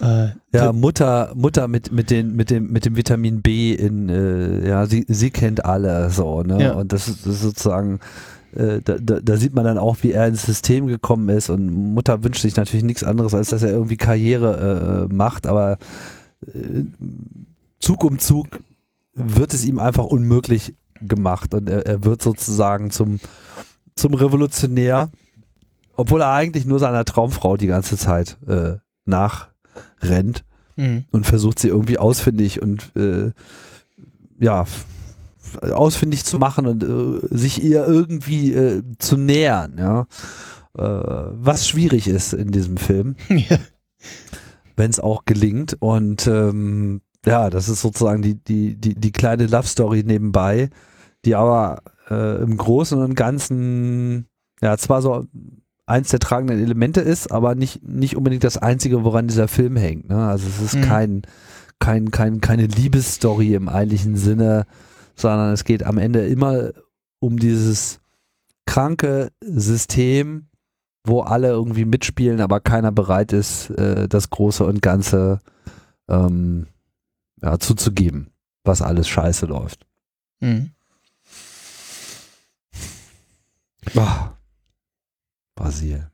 Äh, Ja, Mutter, Mutter mit, mit, den, mit, dem, mit dem Vitamin B in, äh, ja, sie, sie kennt alle so, ne? Ja. Und das ist, das ist sozusagen, äh, da, da, da sieht man dann auch, wie er ins System gekommen ist. Und Mutter wünscht sich natürlich nichts anderes, als dass er irgendwie Karriere äh, macht, aber äh, Zug um Zug wird es ihm einfach unmöglich gemacht und er, er wird sozusagen zum, zum Revolutionär, obwohl er eigentlich nur seiner Traumfrau die ganze Zeit äh, nachrennt mh. und versucht sie irgendwie ausfindig und äh, ja ausfindig zu machen und äh, sich ihr irgendwie äh, zu nähern, ja. Äh, was schwierig ist in diesem Film, ja. wenn es auch gelingt. Und ähm, ja, das ist sozusagen die, die, die, die kleine Love Story nebenbei, die aber äh, im Großen und Ganzen ja zwar so eins der tragenden Elemente ist, aber nicht, nicht unbedingt das einzige, woran dieser Film hängt. Ne? Also es ist Mhm. kein, kein, kein, keine Liebesstory im eigentlichen Sinne, sondern es geht am Ende immer um dieses kranke System, wo alle irgendwie mitspielen, aber keiner bereit ist, äh, das Große und Ganze ähm, ja, zuzugeben, was alles scheiße läuft. Mhm. Ah. Brasil.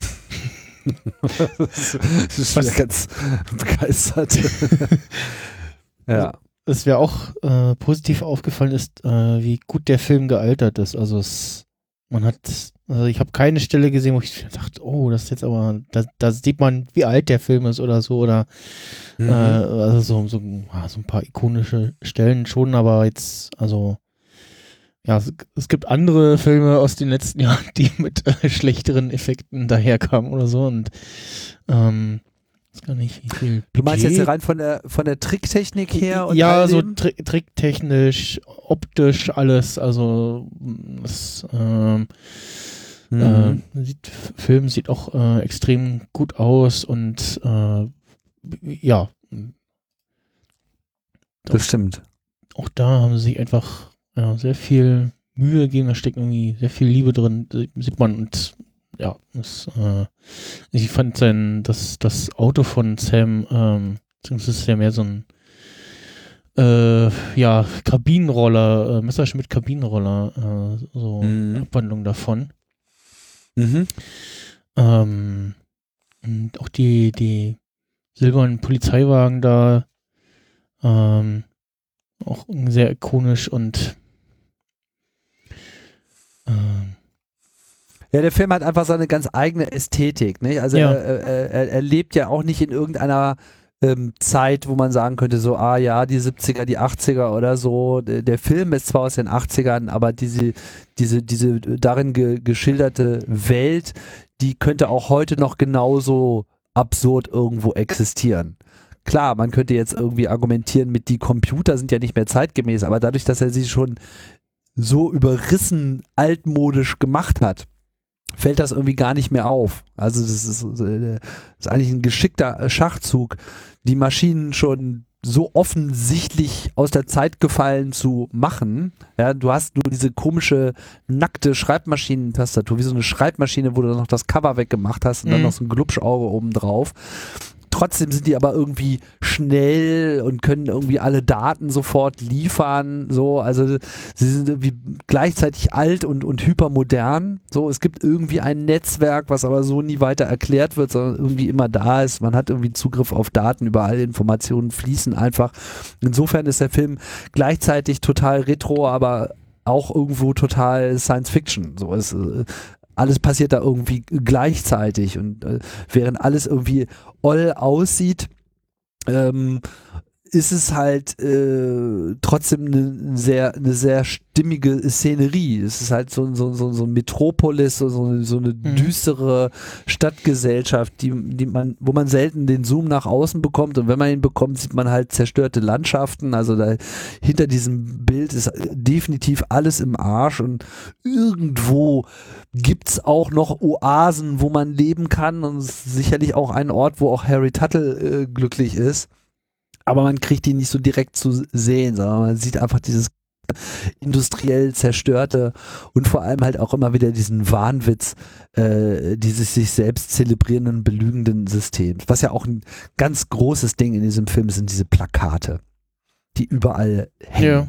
das ist Was- ganz begeistert. ja. Was mir auch äh, positiv aufgefallen ist, äh, wie gut der Film gealtert ist. Also es, man hat, also ich habe keine Stelle gesehen, wo ich dachte, oh, das ist jetzt aber, da, da sieht man, wie alt der Film ist oder so oder Mhm. äh, also so, so, so ein paar ikonische Stellen schon, aber jetzt, also ja, es, es gibt andere Filme aus den letzten Jahren, die mit äh, schlechteren Effekten daherkamen oder so und ähm, gar nicht, wie viel du meinst jetzt rein von der von der Tricktechnik her und ja, so tri tricktechnisch, optisch, alles. Also das ähm, Mhm. äh, sieht, Film sieht auch äh, extrem gut aus und äh, ja, das stimmt. auch da haben sie sich einfach ja, sehr viel Mühe gegeben, da steckt irgendwie sehr viel Liebe drin, sieht man und ja, das, äh, ich fand sein, das, das Auto von Sam, ähm, das ist ja mehr so ein äh, ja, Kabinenroller, äh, Messerschmitt Kabinenroller, äh, so Mhm. Abwandlung davon. Mhm. Ähm, und auch die, die silbernen Polizeiwagen da, ähm, auch sehr ikonisch und ähm, Ja, der Film hat einfach seine ganz eigene Ästhetik. Nicht? Also Ja. er, er, er, lebt ja auch nicht in irgendeiner ähm, Zeit, wo man sagen könnte, so, ah ja, die 70er, die 80er oder so. Der, der Film ist zwar aus den 80ern, aber diese, diese, diese darin ge geschilderte Welt, die könnte auch heute noch genauso absurd irgendwo existieren. Klar, man könnte jetzt irgendwie argumentieren mit, die Computer sind ja nicht mehr zeitgemäß, aber dadurch, dass er sie schon so überrissen altmodisch gemacht hat, fällt das irgendwie gar nicht mehr auf. Also das ist, äh, das ist eigentlich ein geschickter äh, Schachzug, die Maschinen schon so offensichtlich aus der Zeit gefallen zu machen. Ja, du hast nur diese komische nackte Schreibmaschinentastatur, wie so eine Schreibmaschine, wo du noch das Cover weggemacht hast und dann Mhm. noch so ein Glubschauge oben drauf. Trotzdem sind die aber irgendwie schnell und können irgendwie alle Daten sofort liefern. So, also sie sind irgendwie gleichzeitig alt und, und hypermodern. So, es gibt irgendwie ein Netzwerk, was aber so nie weiter erklärt wird, sondern irgendwie immer da ist. Man hat irgendwie Zugriff auf Daten, überall Informationen fließen einfach. Insofern ist der Film gleichzeitig total retro, aber auch irgendwo total Science Fiction. So ist alles passiert da irgendwie gleichzeitig und äh, während alles irgendwie oll aussieht, ähm, ist es halt äh, trotzdem eine sehr, eine sehr stimmige Szenerie. Es ist halt so, so, so, so ein Metropolis, so, so, eine- Mhm. düstere Stadtgesellschaft, die, die man, wo man selten den Zoom nach außen bekommt und wenn man ihn bekommt, sieht man halt zerstörte Landschaften. Also da hinter diesem Bild ist definitiv alles im Arsch und irgendwo gibt's auch noch Oasen, wo man leben kann und es ist sicherlich auch ein Ort, wo auch Harry Tuttle äh, glücklich ist. Aber man kriegt ihn nicht so direkt zu sehen, sondern man sieht einfach dieses industriell zerstörte und vor allem halt auch immer wieder diesen Wahnwitz äh, dieses sich selbst zelebrierenden, belügenden Systems. Was ja auch ein ganz großes Ding in diesem Film sind diese Plakate, die überall hängen. Ja.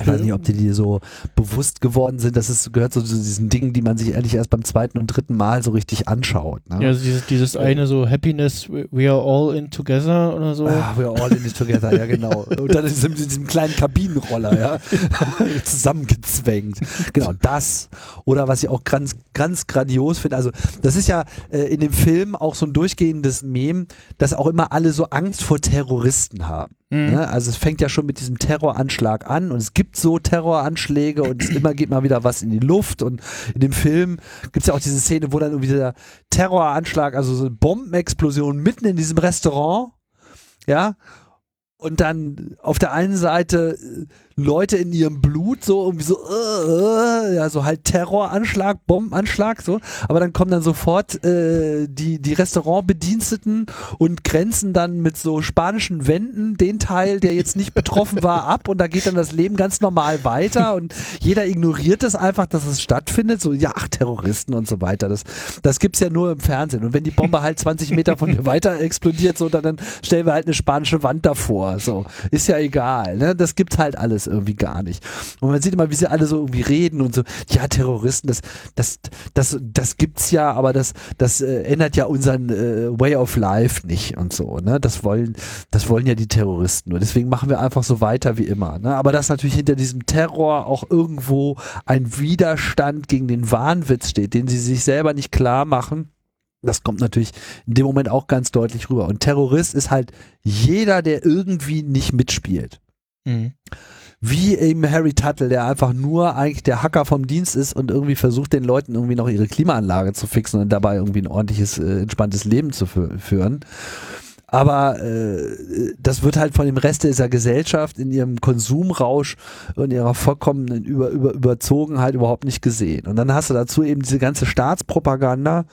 Ich weiß nicht, ob die dir so bewusst geworden sind. Das ist, gehört so zu diesen Dingen, die man sich ehrlich erst beim zweiten und dritten Mal so richtig anschaut. Ne? Ja, also dieses, dieses eine so Happiness, we are all in together oder so. Ah, we are all in it together, ja genau. Und dann ist in diesem kleinen Kabinenroller, ja, zusammengezwängt. Genau, das. Oder was ich auch ganz, ganz grandios finde, also das ist ja äh, in dem Film auch so ein durchgehendes Mem, dass auch immer alle so Angst vor Terroristen haben. Mhm. Ne? Also es fängt ja schon mit diesem Terroranschlag an und es gibt so Terroranschläge und es immer geht mal wieder was in die Luft und in dem Film gibt es ja auch diese Szene, wo dann irgendwie der Terroranschlag, also so eine Bombenexplosion mitten in diesem Restaurant, ja, und dann auf der einen Seite äh, Leute in ihrem Blut, so irgendwie so, äh, ja, so halt Terroranschlag, Bombenanschlag, so. Aber dann kommen dann sofort äh, die, die Restaurantbediensteten und grenzen dann mit so spanischen Wänden den Teil, der jetzt nicht betroffen war, ab und da geht dann das Leben ganz normal weiter und jeder ignoriert es einfach, dass es stattfindet, so, ja, ach, Terroristen und so weiter. Das, das gibt's ja nur im Fernsehen. Und wenn die Bombe halt 20 Meter von mir weiter explodiert, so, dann, dann stellen wir halt eine spanische Wand davor, so. Ist ja egal, ne? Das gibt's halt alles irgendwie gar nicht. Und man sieht immer, wie sie alle so irgendwie reden und so, ja, Terroristen, das, das, das, das gibt's ja, aber das, das äh, ändert ja unseren äh, Way of Life nicht und so, ne? Das wollen, das wollen ja die Terroristen nur. Deswegen machen wir einfach so weiter wie immer, ne? Aber dass natürlich hinter diesem Terror auch irgendwo ein Widerstand gegen den Wahnwitz steht, den sie sich selber nicht klar machen. Das kommt natürlich in dem Moment auch ganz deutlich rüber. Und Terrorist ist halt jeder, der irgendwie nicht mitspielt. Mhm wie eben Harry Tuttle, der einfach nur eigentlich der Hacker vom Dienst ist und irgendwie versucht, den Leuten irgendwie noch ihre Klimaanlage zu fixen und dabei irgendwie ein ordentliches, äh, entspanntes Leben zu führen. Aber äh, das wird halt von dem Rest dieser Gesellschaft in ihrem Konsumrausch und ihrer vollkommenen Über Über Überzogenheit überhaupt nicht gesehen. Und dann hast du dazu eben diese ganze Staatspropaganda,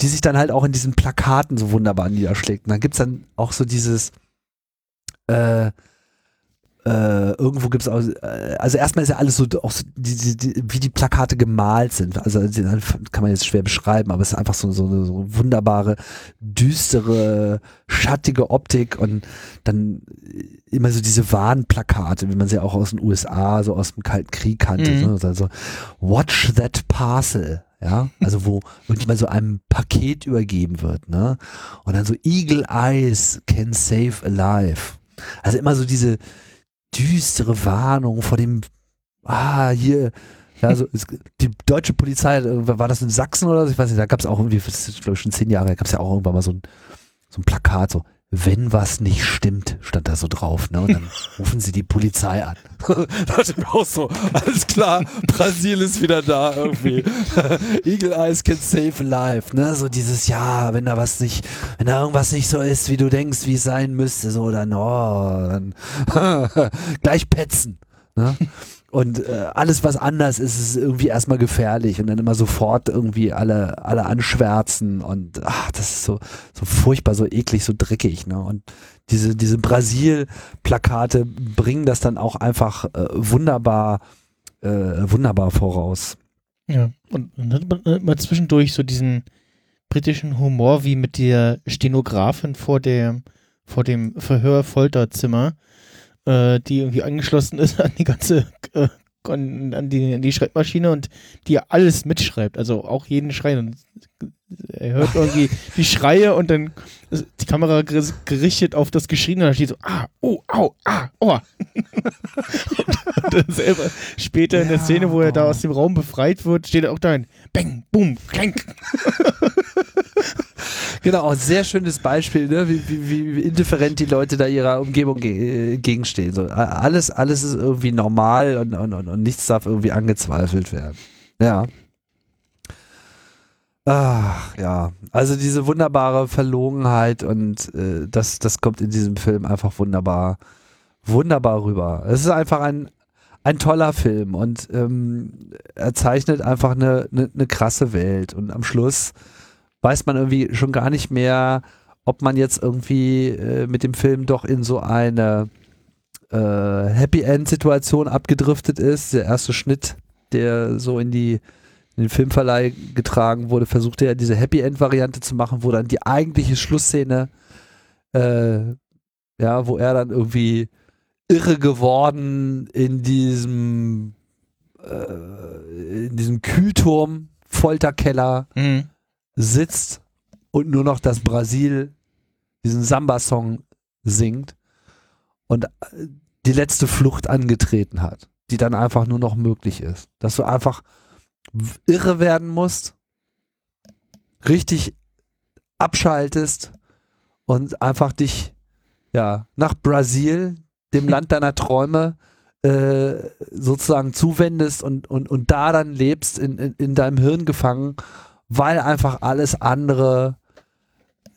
die sich dann halt auch in diesen Plakaten so wunderbar niederschlägt. Und dann gibt's dann auch so dieses äh, äh, irgendwo gibt es auch, äh, also erstmal ist ja alles so, auch so die, die, die, wie die Plakate gemalt sind. Also kann man jetzt schwer beschreiben, aber es ist einfach so, so eine so wunderbare, düstere, schattige Optik und dann immer so diese Warnplakate, wie man sie auch aus den USA, so aus dem Kalten Krieg kannte. Mhm. Ne? Also, Watch that parcel. Ja, also wo irgendjemand so einem Paket übergeben wird, ne? Und dann so Eagle Eyes can save a life. Also immer so diese, düstere Warnung vor dem, ah, hier, also es, die deutsche Polizei, äh, war das in Sachsen oder so? Ich weiß nicht, da gab es auch irgendwie, das ist glaube ich schon zehn Jahre, da gab es ja auch irgendwann mal so ein, so ein Plakat, so, wenn was nicht stimmt, stand da so drauf, ne? Und dann rufen sie die Polizei an. da ich mir auch so, alles klar, Brasil ist wieder da irgendwie. Eagle Eyes can save life, ne? So dieses, ja, wenn da was nicht, wenn da irgendwas nicht so ist, wie du denkst, wie es sein müsste, so, dann, oh, dann gleich petzen, ne? Und äh, alles, was anders ist, ist irgendwie erstmal gefährlich und dann immer sofort irgendwie alle, alle anschwärzen und ach, das ist so, so furchtbar, so eklig, so dreckig. Ne? Und diese, diese Brasil-Plakate bringen das dann auch einfach äh, wunderbar, äh, wunderbar voraus. Ja, und dann hat man mal zwischendurch so diesen britischen Humor wie mit der Stenografin vor der vor dem Verhör-Folterzimmer äh, die irgendwie angeschlossen ist an die ganze äh, an, die, an die Schreibmaschine und die alles mitschreibt, also auch jeden Schrei. Und er hört irgendwie die Schreie und dann ist die Kamera gerichtet auf das Geschrien und da steht so, ah, oh, au, ah, oh. und, dann selber später in der Szene, wo er da aus dem Raum befreit wird, steht er auch da ein Bang, Boom, Klank. Genau, sehr schönes Beispiel, ne? wie, wie, wie indifferent die Leute da ihrer Umgebung ge gegenstehen. So, alles, alles ist irgendwie normal und, und, und, und nichts darf irgendwie angezweifelt werden. Ja. Ach, ja. Also diese wunderbare Verlogenheit und äh, das, das kommt in diesem Film einfach wunderbar, wunderbar rüber. Es ist einfach ein, ein toller Film und ähm, er zeichnet einfach eine, eine, eine krasse Welt. Und am Schluss weiß man irgendwie schon gar nicht mehr, ob man jetzt irgendwie äh, mit dem Film doch in so eine äh, Happy End-Situation abgedriftet ist. Der erste Schnitt, der so in die den Filmverleih getragen wurde, versuchte er diese Happy End-Variante zu machen, wo dann die eigentliche Schlussszene, äh, ja, wo er dann irgendwie irre geworden in diesem äh, in diesem Kühlturm, Folterkeller Mhm. sitzt und nur noch das Brasil diesen Samba-Song singt und äh, die letzte Flucht angetreten hat, die dann einfach nur noch möglich ist. Dass du einfach irre werden musst, richtig abschaltest und einfach dich ja nach Brasil, dem Land deiner Träume, äh, sozusagen zuwendest und, und, und da dann lebst, in, in, in deinem Hirn gefangen, weil einfach alles andere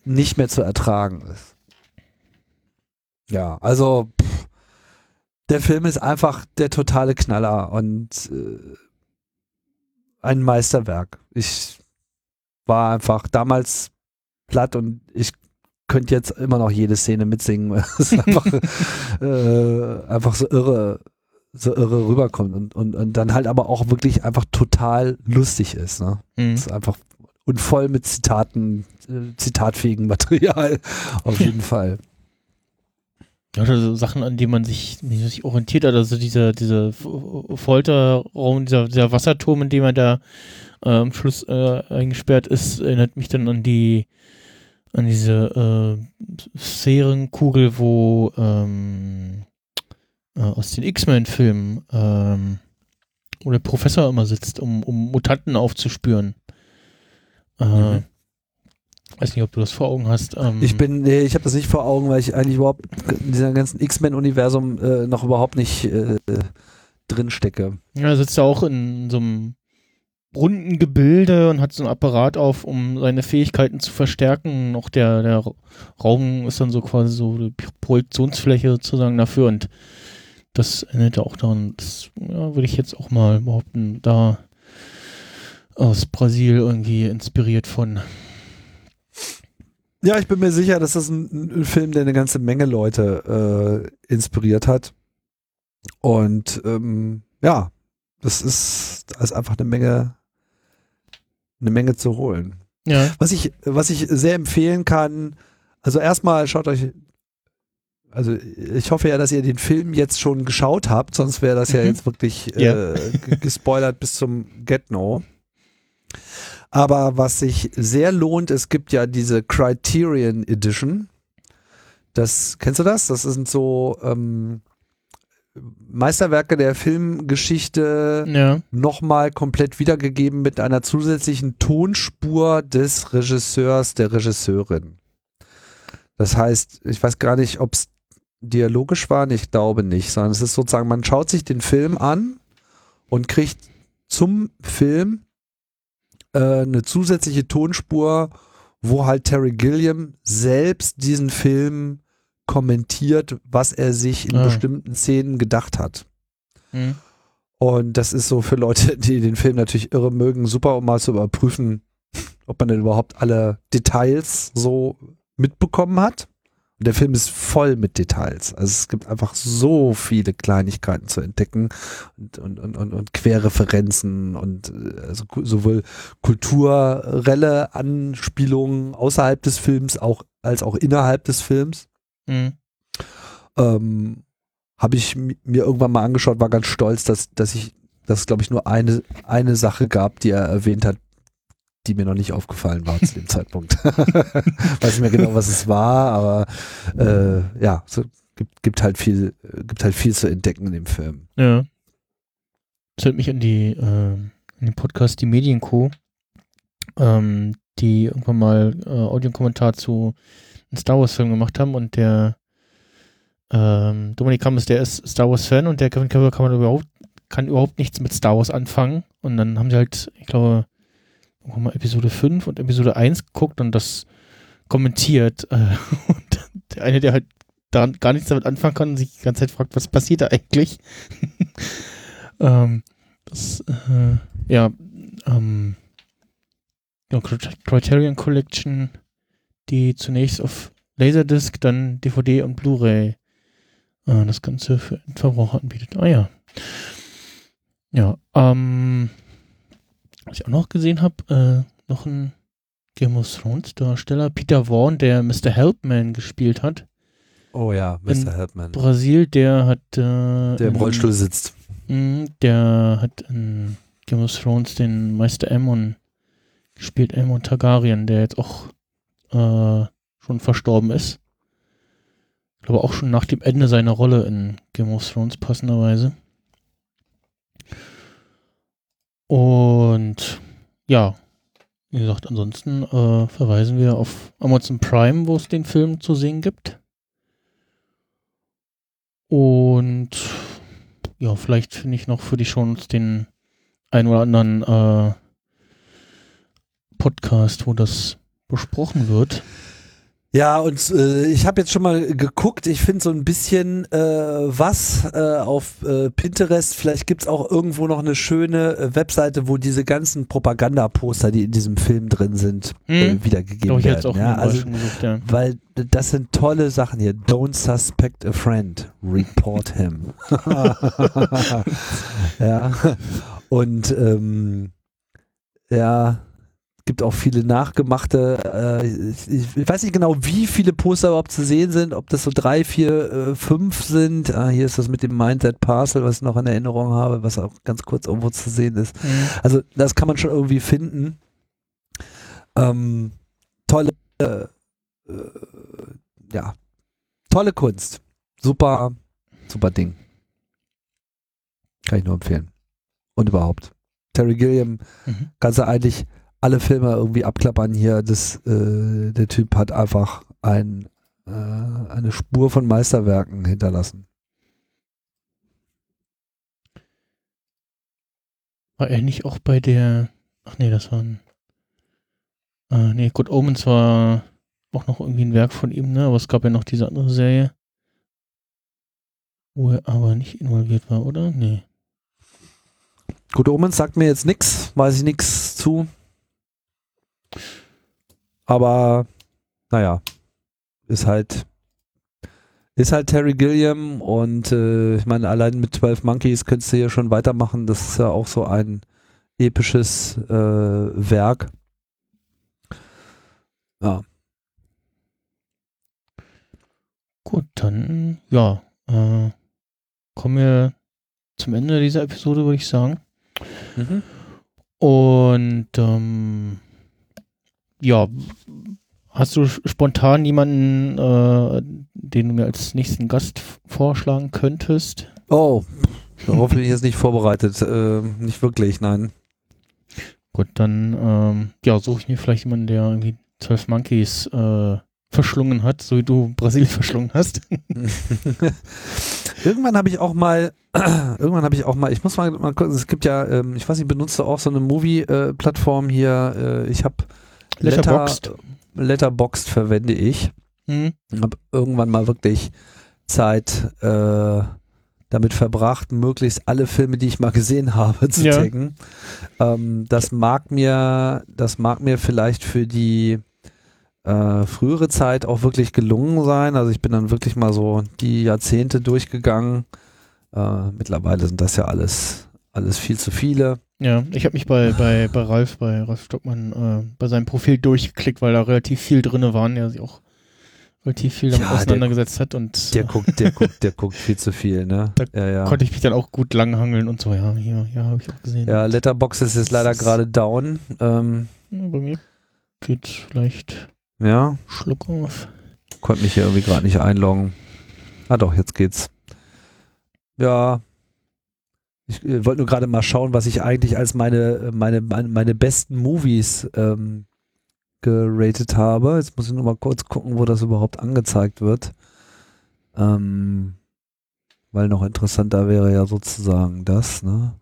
nicht mehr zu ertragen ist. Ja, also pff, der Film ist einfach der totale Knaller und äh, ein Meisterwerk. Ich war einfach damals platt und ich könnte jetzt immer noch jede Szene mitsingen, weil es einfach, äh, einfach so irre, so irre rüberkommt und, und, und dann halt aber auch wirklich einfach total lustig ist. Ne? Mhm. Ist einfach und voll mit Zitaten, äh, zitatfähigen Material auf jeden Fall. Ja, oder so Sachen, an denen man sich, sich orientiert hat, also dieser, dieser Folterraum, dieser, dieser Wasserturm, in dem er da äh, am Schluss äh, eingesperrt ist, erinnert mich dann an die, an diese äh, Sphärenkugel, wo ähm, äh, aus den X-Men-Filmen, ähm, wo der Professor immer sitzt, um, um Mutanten aufzuspüren. Äh, Mhm. Weiß nicht, ob du das vor Augen hast. Ähm, Ich bin, nee, ich habe das nicht vor Augen, weil ich eigentlich überhaupt in diesem ganzen X-Men-Universum äh, noch überhaupt nicht äh, drin stecke. Ja, er sitzt ja auch in so einem runden Gebilde und hat so einen Apparat auf, um seine Fähigkeiten zu verstärken. Auch der, der Raum ist dann so quasi so die Projektionsfläche sozusagen dafür und das ja auch daran, das ja, würde ich jetzt auch mal behaupten, da aus Brasil irgendwie inspiriert von. Ja, ich bin mir sicher, dass das ein, ein Film, der eine ganze Menge Leute äh, inspiriert hat. Und ähm, ja, das ist, da ist einfach eine Menge, eine Menge zu holen. Ja. Was ich, was ich sehr empfehlen kann, also erstmal schaut euch, also ich hoffe ja, dass ihr den Film jetzt schon geschaut habt, sonst wäre das ja Mhm. jetzt wirklich Ja. äh, gespoilert bis zum Get-No. Aber was sich sehr lohnt, es gibt ja diese Criterion Edition. Das, kennst du das? Das sind so ähm, Meisterwerke der Filmgeschichte Ja. nochmal komplett wiedergegeben mit einer zusätzlichen Tonspur des Regisseurs, der Regisseurin. Das heißt, ich weiß gar nicht, ob es dialogisch war, ich glaube nicht, sondern es ist sozusagen, man schaut sich den Film an und kriegt zum Film äh, eine zusätzliche Tonspur, wo halt Terry Gilliam selbst diesen Film kommentiert, was er sich in Ah. bestimmten Szenen gedacht hat. Hm. Und das ist so für Leute, die den Film natürlich irre mögen, super, um mal zu überprüfen, ob man denn überhaupt alle Details so mitbekommen hat. Und der Film ist voll mit Details. Also es gibt einfach so viele Kleinigkeiten zu entdecken und, und, und, und, und Querreferenzen und äh, also sowohl kulturelle Anspielungen außerhalb des Films auch, als auch innerhalb des Films Hm. ähm, habe ich mi- mir irgendwann mal angeschaut, war ganz stolz, dass, dass ich, dass es glaube ich nur eine, eine Sache gab, die er erwähnt hat, die mir noch nicht aufgefallen war zu dem Zeitpunkt. Weiß nicht mehr genau, was es war, aber äh, ja, so gibt, gibt halt viel, gibt halt viel zu entdecken in dem Film. Ja. Das erinnert mich an die, äh, an den Podcast Die Medienco, ähm, die irgendwann mal äh, Audiokommentar zu einem Star Wars Film gemacht haben und der ähm, Dominik Hammes, der ist Star Wars Fan und der Kevin Cavill kann überhaupt, kann überhaupt nichts mit Star Wars anfangen. Und dann haben sie halt, ich glaube, mal Episode 5 und Episode 1 geguckt und das kommentiert. Äh, und der eine, der halt daran gar nichts damit anfangen kann und sich die ganze Zeit fragt, was passiert da eigentlich? ähm, das, äh, ja, ähm, ja, Crit- Criterion Collection, die zunächst auf Laserdisc, dann DVD und Blu-ray äh, das Ganze für Endverbraucher anbietet. Ah ja. Ja, ähm, was ich auch noch gesehen habe, äh, noch ein Game of Thrones Darsteller, Peter Vaughan, der Mr. Helpman gespielt hat. Oh ja, In Mr. Helpman. Brasil, der hat äh, Der im in- Rollstuhl sitzt. mh, der hat in Game of Thrones den Meister Aemon gespielt, Aemon Targaryen, der jetzt auch äh, schon verstorben ist. Ich glaube auch schon nach dem Ende seiner Rolle in Game of Thrones passenderweise. Und ja, wie gesagt, ansonsten äh, verweisen wir auf Amazon Prime, wo es den Film zu sehen gibt. Und ja, vielleicht finde ich noch für die Shownotes den ein oder anderen äh, Podcast, wo das besprochen wird. Ja, und äh, ich habe jetzt schon mal geguckt. Ich finde so ein bisschen äh, was äh, auf äh, Pinterest. Vielleicht gibt's auch irgendwo noch eine schöne äh, Webseite, wo diese ganzen Propagandaposter, die in diesem Film drin sind, äh, Hm. wiedergegeben Glaube ich werden. auch ja, also, gesucht, ja. weil das sind tolle Sachen hier. Don't suspect a friend, report him. ja. Und ähm, ja, gibt auch viele nachgemachte. Äh, ich, ich weiß nicht genau, wie viele Poster überhaupt zu sehen sind, ob das so drei, vier, äh, fünf sind. Ah, hier ist das mit dem Mindset Parcel, was ich noch in Erinnerung habe, was auch ganz kurz irgendwo zu sehen ist. Hm. Also das kann man schon irgendwie finden. Ähm, tolle, äh, äh, ja, tolle Kunst. Super, super Ding. Kann ich nur empfehlen. Und überhaupt. Terry Gilliam, Mhm. kannst du eigentlich alle Filme irgendwie abklappern hier. Das, äh, der Typ hat einfach ein, äh, eine Spur von Meisterwerken hinterlassen. War er nicht auch bei der. Ach nee, das war ein. Äh, nee, Good Omens war auch noch irgendwie ein Werk von ihm, ne? Aber es gab ja noch diese andere Serie. Wo er aber nicht involviert war, oder? Nee. Gut, Omens sagt mir jetzt nichts, weiß ich nichts zu. Aber naja, ist halt ist halt Terry Gilliam und äh, ich meine, allein mit 12 Monkeys könntest du hier schon weitermachen. Das ist ja auch so ein episches äh, Werk. Ja, Gut, dann, ja, äh, kommen wir zum Ende dieser Episode, würde ich sagen. mhm. Und ähm, ja, hast du spontan jemanden, äh, den du mir als nächsten Gast vorschlagen könntest? Oh, darauf bin ich jetzt nicht vorbereitet. Äh, nicht wirklich, nein. Gut, dann ähm, ja, suche ich mir vielleicht jemanden, der irgendwie 12 Monkeys äh, verschlungen hat, so wie du Brasil verschlungen hast. irgendwann habe ich auch mal, irgendwann habe ich auch mal, ich muss mal, mal gucken, es gibt ja, ähm, ich weiß nicht, benutzt du auch so eine Movie-Plattform hier? Äh, ich habe Letterboxd. Letterboxd verwende ich. Hm? Habe irgendwann mal wirklich Zeit äh, damit verbracht, möglichst alle Filme, die ich mal gesehen habe, zu Ja. taggen. Ähm, das mag mir, das mag mir vielleicht für die äh, frühere Zeit auch wirklich gelungen sein. Also ich bin dann wirklich mal so die Jahrzehnte durchgegangen. Äh, mittlerweile sind das ja alles, alles viel zu viele. Ja, ich habe mich bei, bei, bei Ralf, bei Ralf Stockmann, äh, bei seinem Profil durchgeklickt, weil da relativ viel drinne waren, er sich auch relativ viel damit Ja, der- auseinandergesetzt hat und Der guckt, der guckt, der guckt viel zu viel, ne? Da ja, ja. konnte ich mich dann auch gut langhangeln und so, ja, hier, ja, habe ich auch gesehen. ja, Letterbox ist jetzt leider gerade down. Ähm, bei mir geht vielleicht ja, Schluck auf. konnte mich hier irgendwie gerade nicht einloggen. Ah doch, jetzt geht's. Ja. Ich äh, wollte nur gerade mal schauen, was ich eigentlich als meine, meine, meine, meine besten Movies ähm, geratet habe. Jetzt muss ich nur mal kurz gucken, wo das überhaupt angezeigt wird. Ähm, weil noch interessanter wäre ja sozusagen das, ne?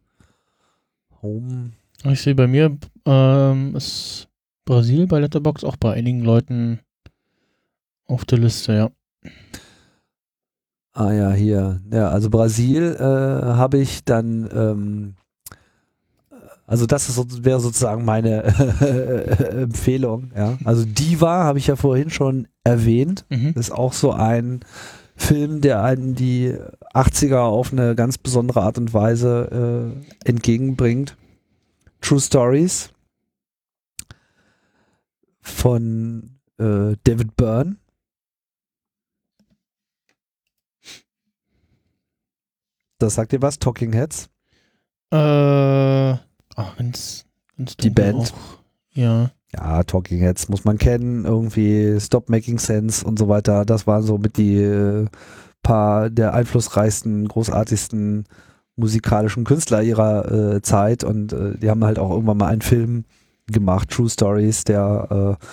Home. Ich sehe bei mir ähm, ist Brasil bei Letterbox auch bei einigen Leuten auf der Liste, ja. Ah ja, hier. Ja, also Brasil äh, habe ich dann, ähm, also das ist, wäre sozusagen meine Empfehlung. Ja, also Diva habe ich ja vorhin schon erwähnt. Mhm. Ist auch so ein Film, der einen die 80er auf eine ganz besondere Art und Weise äh, entgegenbringt. True Stories von äh, David Byrne. Das sagt dir was? Talking Heads? Äh, ach, ganz, ganz Die Band. Auch. Ja. Ja, Talking Heads muss man kennen, irgendwie Stop Making Sense und so weiter. Das waren so mit die äh, paar der einflussreichsten, großartigsten musikalischen Künstler ihrer äh, Zeit und äh, die haben halt auch irgendwann mal einen Film gemacht, True Stories, der äh,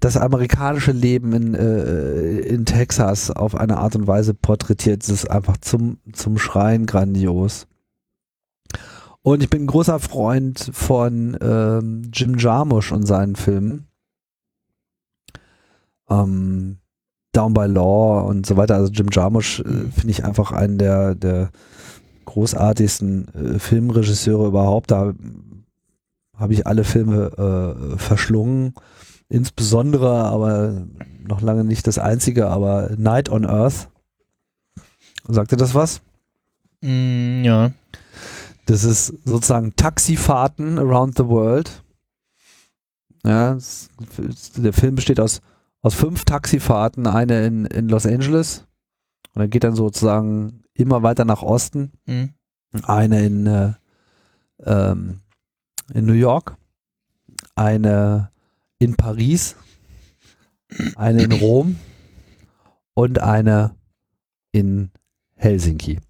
das amerikanische Leben in, äh, in Texas auf eine Art und Weise porträtiert. Das ist einfach zum, zum Schreien grandios. Und ich bin ein großer Freund von ähm, Jim Jarmusch und seinen Filmen. Ähm, Down by Law und so weiter. Also Jim Jarmusch äh, finde ich einfach einen der, der großartigsten äh, Filmregisseure überhaupt. Da habe ich alle Filme äh, verschlungen. Insbesondere, aber noch lange nicht das einzige, aber Night on Earth. Sagt ihr das was? Mm, ja. Das ist sozusagen Taxifahrten around the world. Ja, es- der Film besteht aus, aus fünf Taxifahrten, eine in, in Los Angeles und dann geht dann sozusagen immer weiter nach Osten, Mm. eine in, äh, ähm, in New York, eine in Paris, eine in Rom und eine in Helsinki.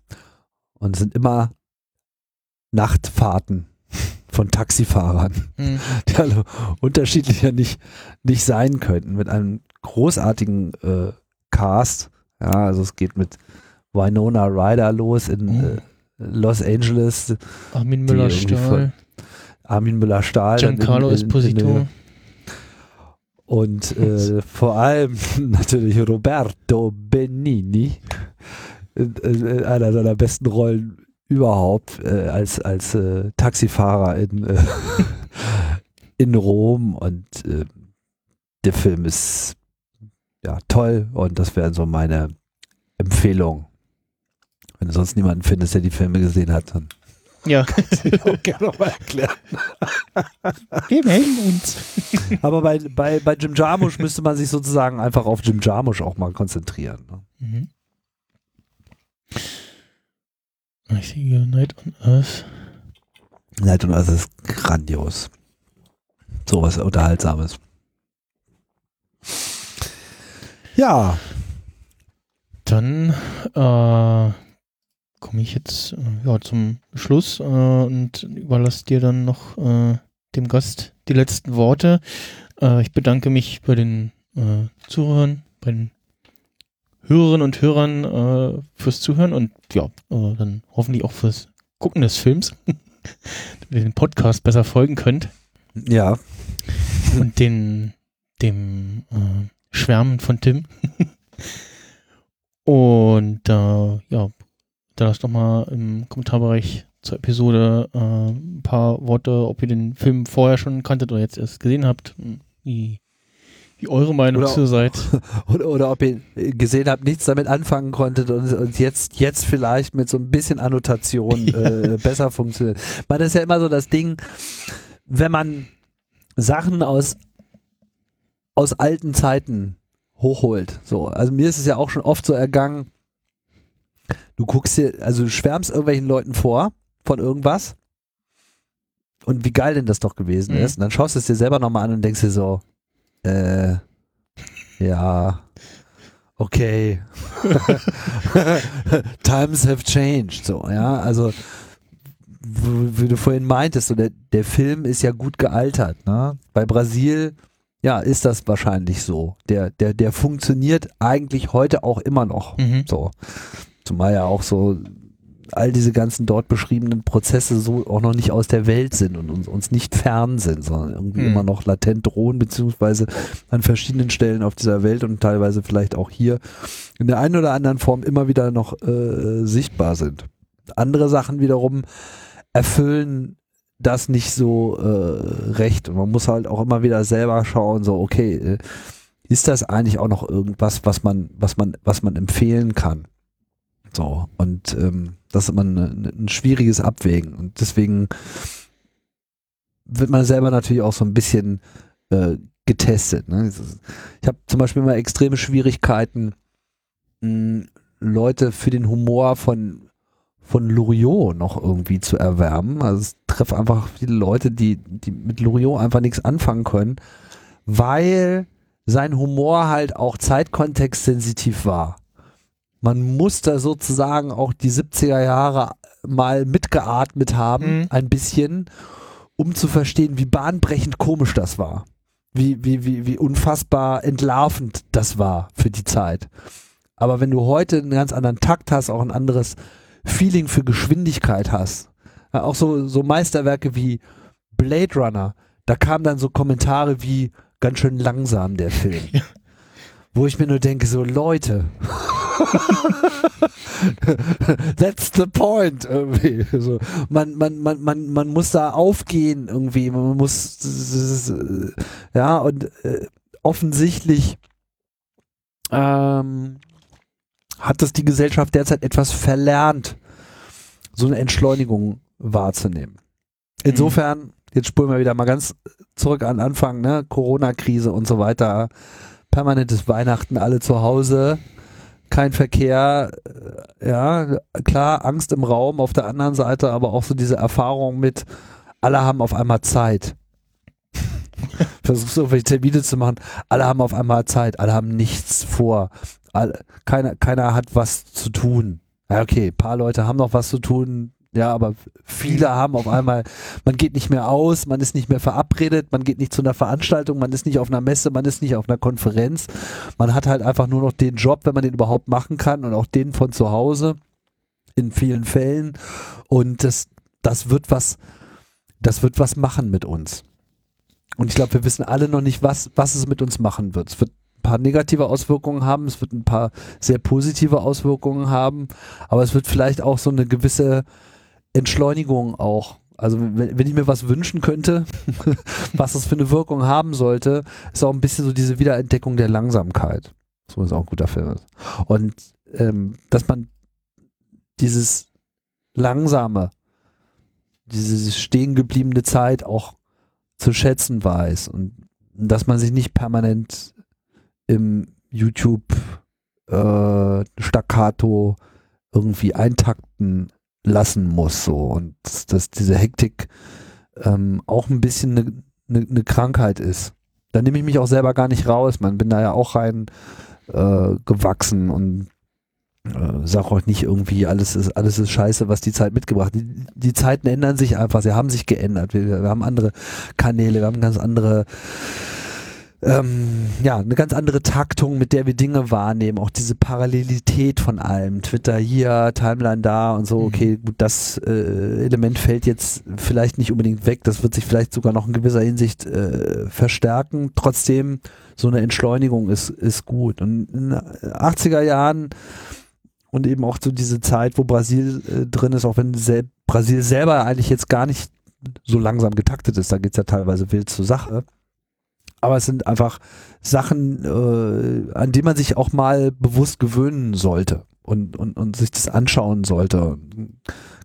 Und es sind immer Nachtfahrten von Taxifahrern, Mm. die alle unterschiedlicher nicht, nicht sein könnten, mit einem großartigen äh, Cast. Ja, also es geht mit Winona Ryder los in Oh. äh, Los Angeles, Armin Müller-Stahl, Armin Müller-Stahl. dann in- Giancarlo in- in- Esposito. Und äh, vor allem natürlich Roberto Benini, in, in, in einer seiner besten Rollen überhaupt, äh, als, als äh, Taxifahrer in, äh, in Rom. Und äh, der Film ist ja toll und das wäre so meine Empfehlung. Wenn du sonst niemanden findest, der die Filme gesehen hat, dann Ja, auch gerne mal erklären. wir melden uns. Aber bei, bei, bei Jim Jarmusch müsste man sich sozusagen einfach auf Jim Jarmusch auch mal konzentrieren. Ne? Mhm. Richtige Night on Earth. Night und Earth ist grandios. Sowas Unterhaltsames. Ja, Dann äh, komme ich jetzt äh, ja, zum Schluss äh, und überlasse dir dann noch äh, dem Gast die letzten Worte. Äh, ich bedanke mich bei den äh, Zuhörern, bei den Hörerinnen und Hörern äh, fürs Zuhören und ja, dann hoffentlich auch fürs Gucken des Films, damit ihr den Podcast besser folgen könnt ja, und den dem Schwärmen von Tim. und äh, ja, da lasst doch mal im Kommentarbereich zur Episode äh, ein paar Worte, ob ihr den Film vorher schon kanntet oder jetzt erst gesehen habt, wie, wie eure Meinung Oder- zu seid. oder, oder ob ihr gesehen habt, nichts damit anfangen konntet und, und jetzt, jetzt vielleicht mit so ein bisschen Annotation äh, besser funktioniert. Weil das ist ja immer so das Ding, wenn man Sachen aus, aus alten Zeiten hochholt. So, also mir ist es ja auch schon oft so ergangen, du guckst dir, also du schwärmst irgendwelchen Leuten vor von irgendwas und wie geil denn das doch gewesen Mhm. ist. Und dann schaust du es dir selber nochmal an und denkst dir so, äh, ja, okay. Times have changed, so, ja, also wie du vorhin meintest, so der, der Film ist ja gut gealtert, ne? Bei Brasil, ja, ist das wahrscheinlich so. Der, der, der funktioniert eigentlich heute auch immer noch. Mhm. So. Zumal ja auch so all diese ganzen dort beschriebenen Prozesse so auch noch nicht aus der Welt sind und uns, uns nicht fern sind, sondern irgendwie Mhm. immer noch latent drohen, beziehungsweise an verschiedenen Stellen auf dieser Welt und teilweise vielleicht auch hier in der einen oder anderen Form immer wieder noch äh, sichtbar sind. Andere Sachen wiederum erfüllen das nicht so äh, recht und man muss halt auch immer wieder selber schauen, so okay, äh, ist das eigentlich auch noch irgendwas, was man, was man, was man empfehlen kann? So, und ähm, das ist immer ein, ein schwieriges Abwägen. Und deswegen wird man selber natürlich auch so ein bisschen äh, getestet. Ne? Ich habe zum Beispiel immer extreme Schwierigkeiten, mh, Leute für den Humor von von Loriot noch irgendwie zu erwärmen. Also es trifft einfach viele Leute, die, die mit Loriot einfach nichts anfangen können, weil sein Humor halt auch zeitkontextsensitiv war. Man muss da sozusagen auch die 70er Jahre mal mitgeatmet haben, mhm. ein bisschen, um zu verstehen, wie bahnbrechend komisch das war. Wie, wie, wie, wie unfassbar entlarvend das war für die Zeit. Aber wenn du heute einen ganz anderen Takt hast, auch ein anderes Feeling für Geschwindigkeit hast, ja, auch so, so Meisterwerke wie Blade Runner, da kamen dann so Kommentare wie ganz schön langsam der Film. Wo ich mir nur denke, so Leute, that's the point. Irgendwie. So, man, man, man, man, man muss da aufgehen irgendwie, man muss, ja, und äh, offensichtlich ähm, hat das die Gesellschaft derzeit etwas verlernt, so eine Entschleunigung wahrzunehmen. Insofern, jetzt spulen wir wieder mal ganz zurück an Anfang, ne? Corona-Krise und so weiter, permanentes Weihnachten, alle zu Hause, kein Verkehr, äh, ja, klar, Angst im Raum, auf der anderen Seite aber auch so diese Erfahrung mit, alle haben auf einmal Zeit. Versuchst irgendwelche Termine zu machen, alle haben auf einmal Zeit, alle haben nichts vor, alle, keiner, keiner hat was zu tun. Ja, okay, paar Leute haben noch was zu tun, ja, aber viele haben auf einmal, man geht nicht mehr aus, man ist nicht mehr verabredet, man geht nicht zu einer Veranstaltung, man ist nicht auf einer Messe, man ist nicht auf einer Konferenz. Man hat halt einfach nur noch den Job, wenn man den überhaupt machen kann und auch den von zu Hause in vielen Fällen. Und das, das wird was, das wird was machen mit uns. Und ich glaube, wir wissen alle noch nicht, was, was es mit uns machen wird. Es wird paar negative Auswirkungen haben, es wird ein paar sehr positive Auswirkungen haben, aber es wird vielleicht auch so eine gewisse Entschleunigung auch. Also wenn, wenn ich mir was wünschen könnte, was das für eine Wirkung haben sollte, ist auch ein bisschen so diese Wiederentdeckung der Langsamkeit. So ist auch ein guter Film. Und ähm, dass man dieses langsame, diese stehen gebliebene Zeit auch zu schätzen weiß und dass man sich nicht permanent im YouTube äh, Staccato irgendwie eintakten lassen muss so und dass, diese Hektik ähm, auch ein bisschen eine ne, ne Krankheit ist. Da nehme ich mich auch selber gar nicht raus. Man bin da ja auch rein äh, gewachsen und äh, sag auch nicht irgendwie, alles ist, alles ist scheiße, was die Zeit mitgebracht. Die, die Zeiten ändern sich einfach, sie haben sich geändert. Wir, wir haben andere Kanäle, wir haben ganz andere ähm, ja, eine ganz andere Taktung, mit der wir Dinge wahrnehmen, auch diese Parallelität von allem. Twitter hier, Timeline da und so, mhm. okay, gut, das äh, Element fällt jetzt vielleicht nicht unbedingt weg, das wird sich vielleicht sogar noch in gewisser Hinsicht äh, verstärken. Trotzdem, so eine Entschleunigung ist, ist gut. Und in den 80er Jahren und eben auch so diese Zeit, wo Brasil äh, drin ist, auch wenn sel Brasil selber eigentlich jetzt gar nicht so langsam getaktet ist, da geht es ja teilweise wild zur Sache aber es sind einfach Sachen, äh, an die man sich auch mal bewusst gewöhnen sollte und, und, und sich das anschauen sollte.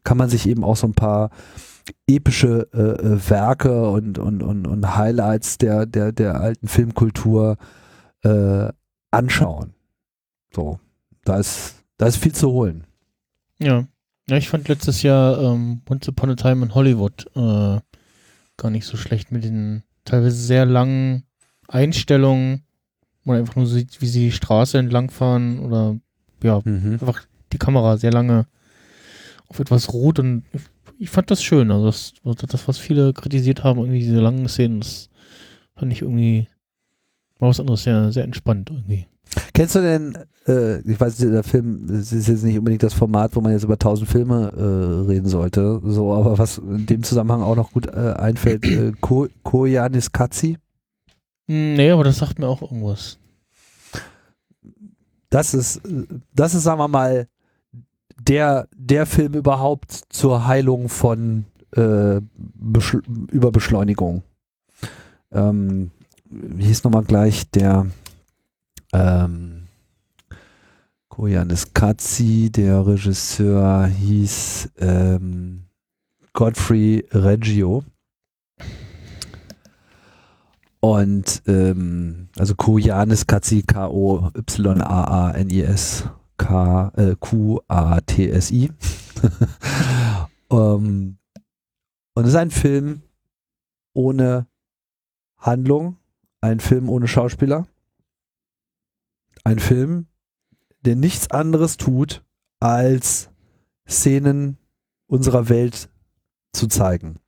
Kann man sich eben auch so ein paar epische äh, äh, Werke und, und, und, und Highlights der, der, der alten Filmkultur äh, anschauen. So, da ist, da ist viel zu holen. Ja. Ja, ich fand letztes Jahr ähm, Once Upon a Time in Hollywood äh, gar nicht so schlecht mit den teilweise sehr langen Einstellungen, wo man einfach nur sieht, wie sie die Straße entlangfahren oder ja, mhm. einfach die Kamera sehr lange auf etwas ruht und ich fand das schön. Also das, das was viele kritisiert haben, irgendwie diese langen Szenen, das fand ich irgendwie war was anderes, sehr, sehr entspannt irgendwie. Kennst du denn, äh, ich weiß, der Film das ist jetzt nicht unbedingt das Format, wo man jetzt über tausend Filme äh, reden sollte, so, aber was in dem Zusammenhang auch noch gut äh, einfällt, äh, Ko Koyanis Katzi? Nee, aber das sagt mir auch irgendwas. Das ist, das ist, sagen wir mal, der, der Film überhaupt zur Heilung von äh, Überbeschleunigung. Ähm, wie hieß nochmal gleich der Ähm, Koyanis Katzi, der Regisseur hieß ähm, Godfrey Reggio. Und ähm, also Koyanis Katzi, K-O-Y-A-A-N-I-S, K-Q-A-T-S-I. um, und es ist ein Film ohne Handlung, ein Film ohne Schauspieler, ein Film, der nichts anderes tut, als Szenen unserer Welt zu zeigen.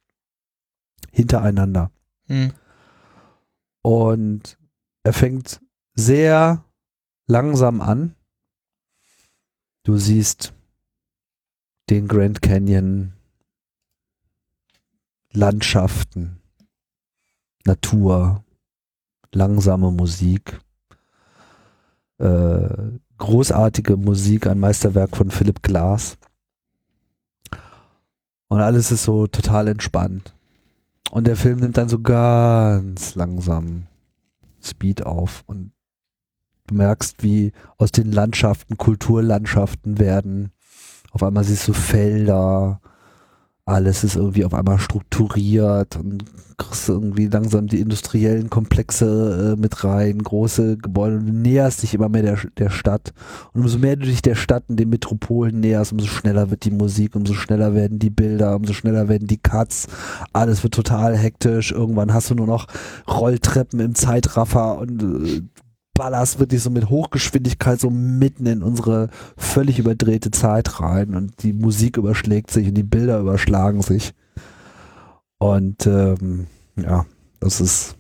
Hintereinander. Hm. Und er fängt sehr langsam an. Du siehst den Grand Canyon, Landschaften, Natur, langsame Musik, äh, großartige Musik, ein Meisterwerk von Philipp Glass. Und alles ist so total entspannt. Und der Film nimmt dann so ganz langsam Speed auf und du merkst, wie aus den Landschaften Kulturlandschaften werden. Auf einmal siehst du Felder, alles ist irgendwie auf einmal strukturiert und kriegst irgendwie langsam die industriellen Komplexe äh, mit rein, große Gebäude und du näherst dich immer mehr der, der Stadt. Und umso mehr du dich der Stadt und den Metropolen näherst, umso schneller wird die Musik, umso schneller werden die Bilder, umso schneller werden die Cuts. Alles wird total hektisch. Irgendwann hast du nur noch Rolltreppen im Zeitraffer und äh, ballerst wirklich so mit Hochgeschwindigkeit so mitten in unsere völlig überdrehte Zeit rein und die Musik überschlägt sich und die Bilder überschlagen sich. Und ähm, ja, das ist,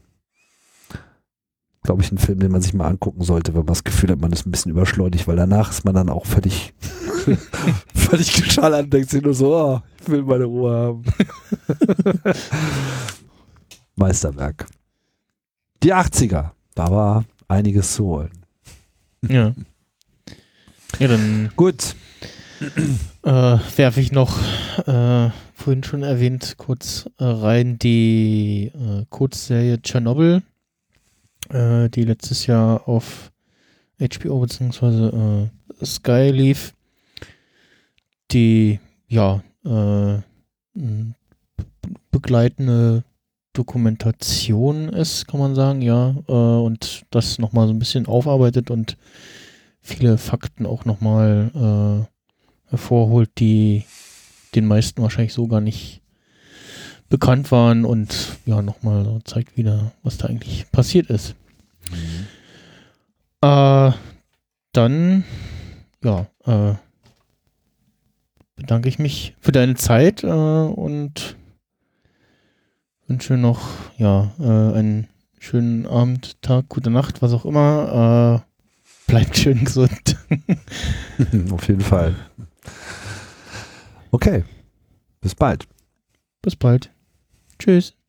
glaube ich, ein Film, den man sich mal angucken sollte, wenn man das Gefühl hat, man ist ein bisschen überschleunigt, weil danach ist man dann auch völlig, völlig geschallert und denkt sich nur so, oh, ich will meine Ruhe haben. Meisterwerk. Die 80er, da war einiges zu holen. Ja. Ja, dann Gut. äh, werfe ich noch, äh, vorhin schon erwähnt, kurz äh, rein die äh, Kurzserie Tschernobyl, äh, die letztes Jahr auf HBO bzw. Äh, Sky lief. Die, ja, begleitende Dokumentation ist, kann man sagen, ja, äh, und das nochmal so ein bisschen aufarbeitet und viele Fakten auch nochmal äh, hervorholt, die den meisten wahrscheinlich so gar nicht bekannt waren und ja, nochmal so zeigt wieder, was da eigentlich passiert ist. Äh, dann, ja, äh, bedanke ich mich für deine Zeit äh, und wünsche noch, ja, äh, einen schönen Abend, Tag, gute Nacht, was auch immer. Äh, bleibt schön gesund. Auf jeden Fall. Okay. Bis bald. Bis bald. Tschüss.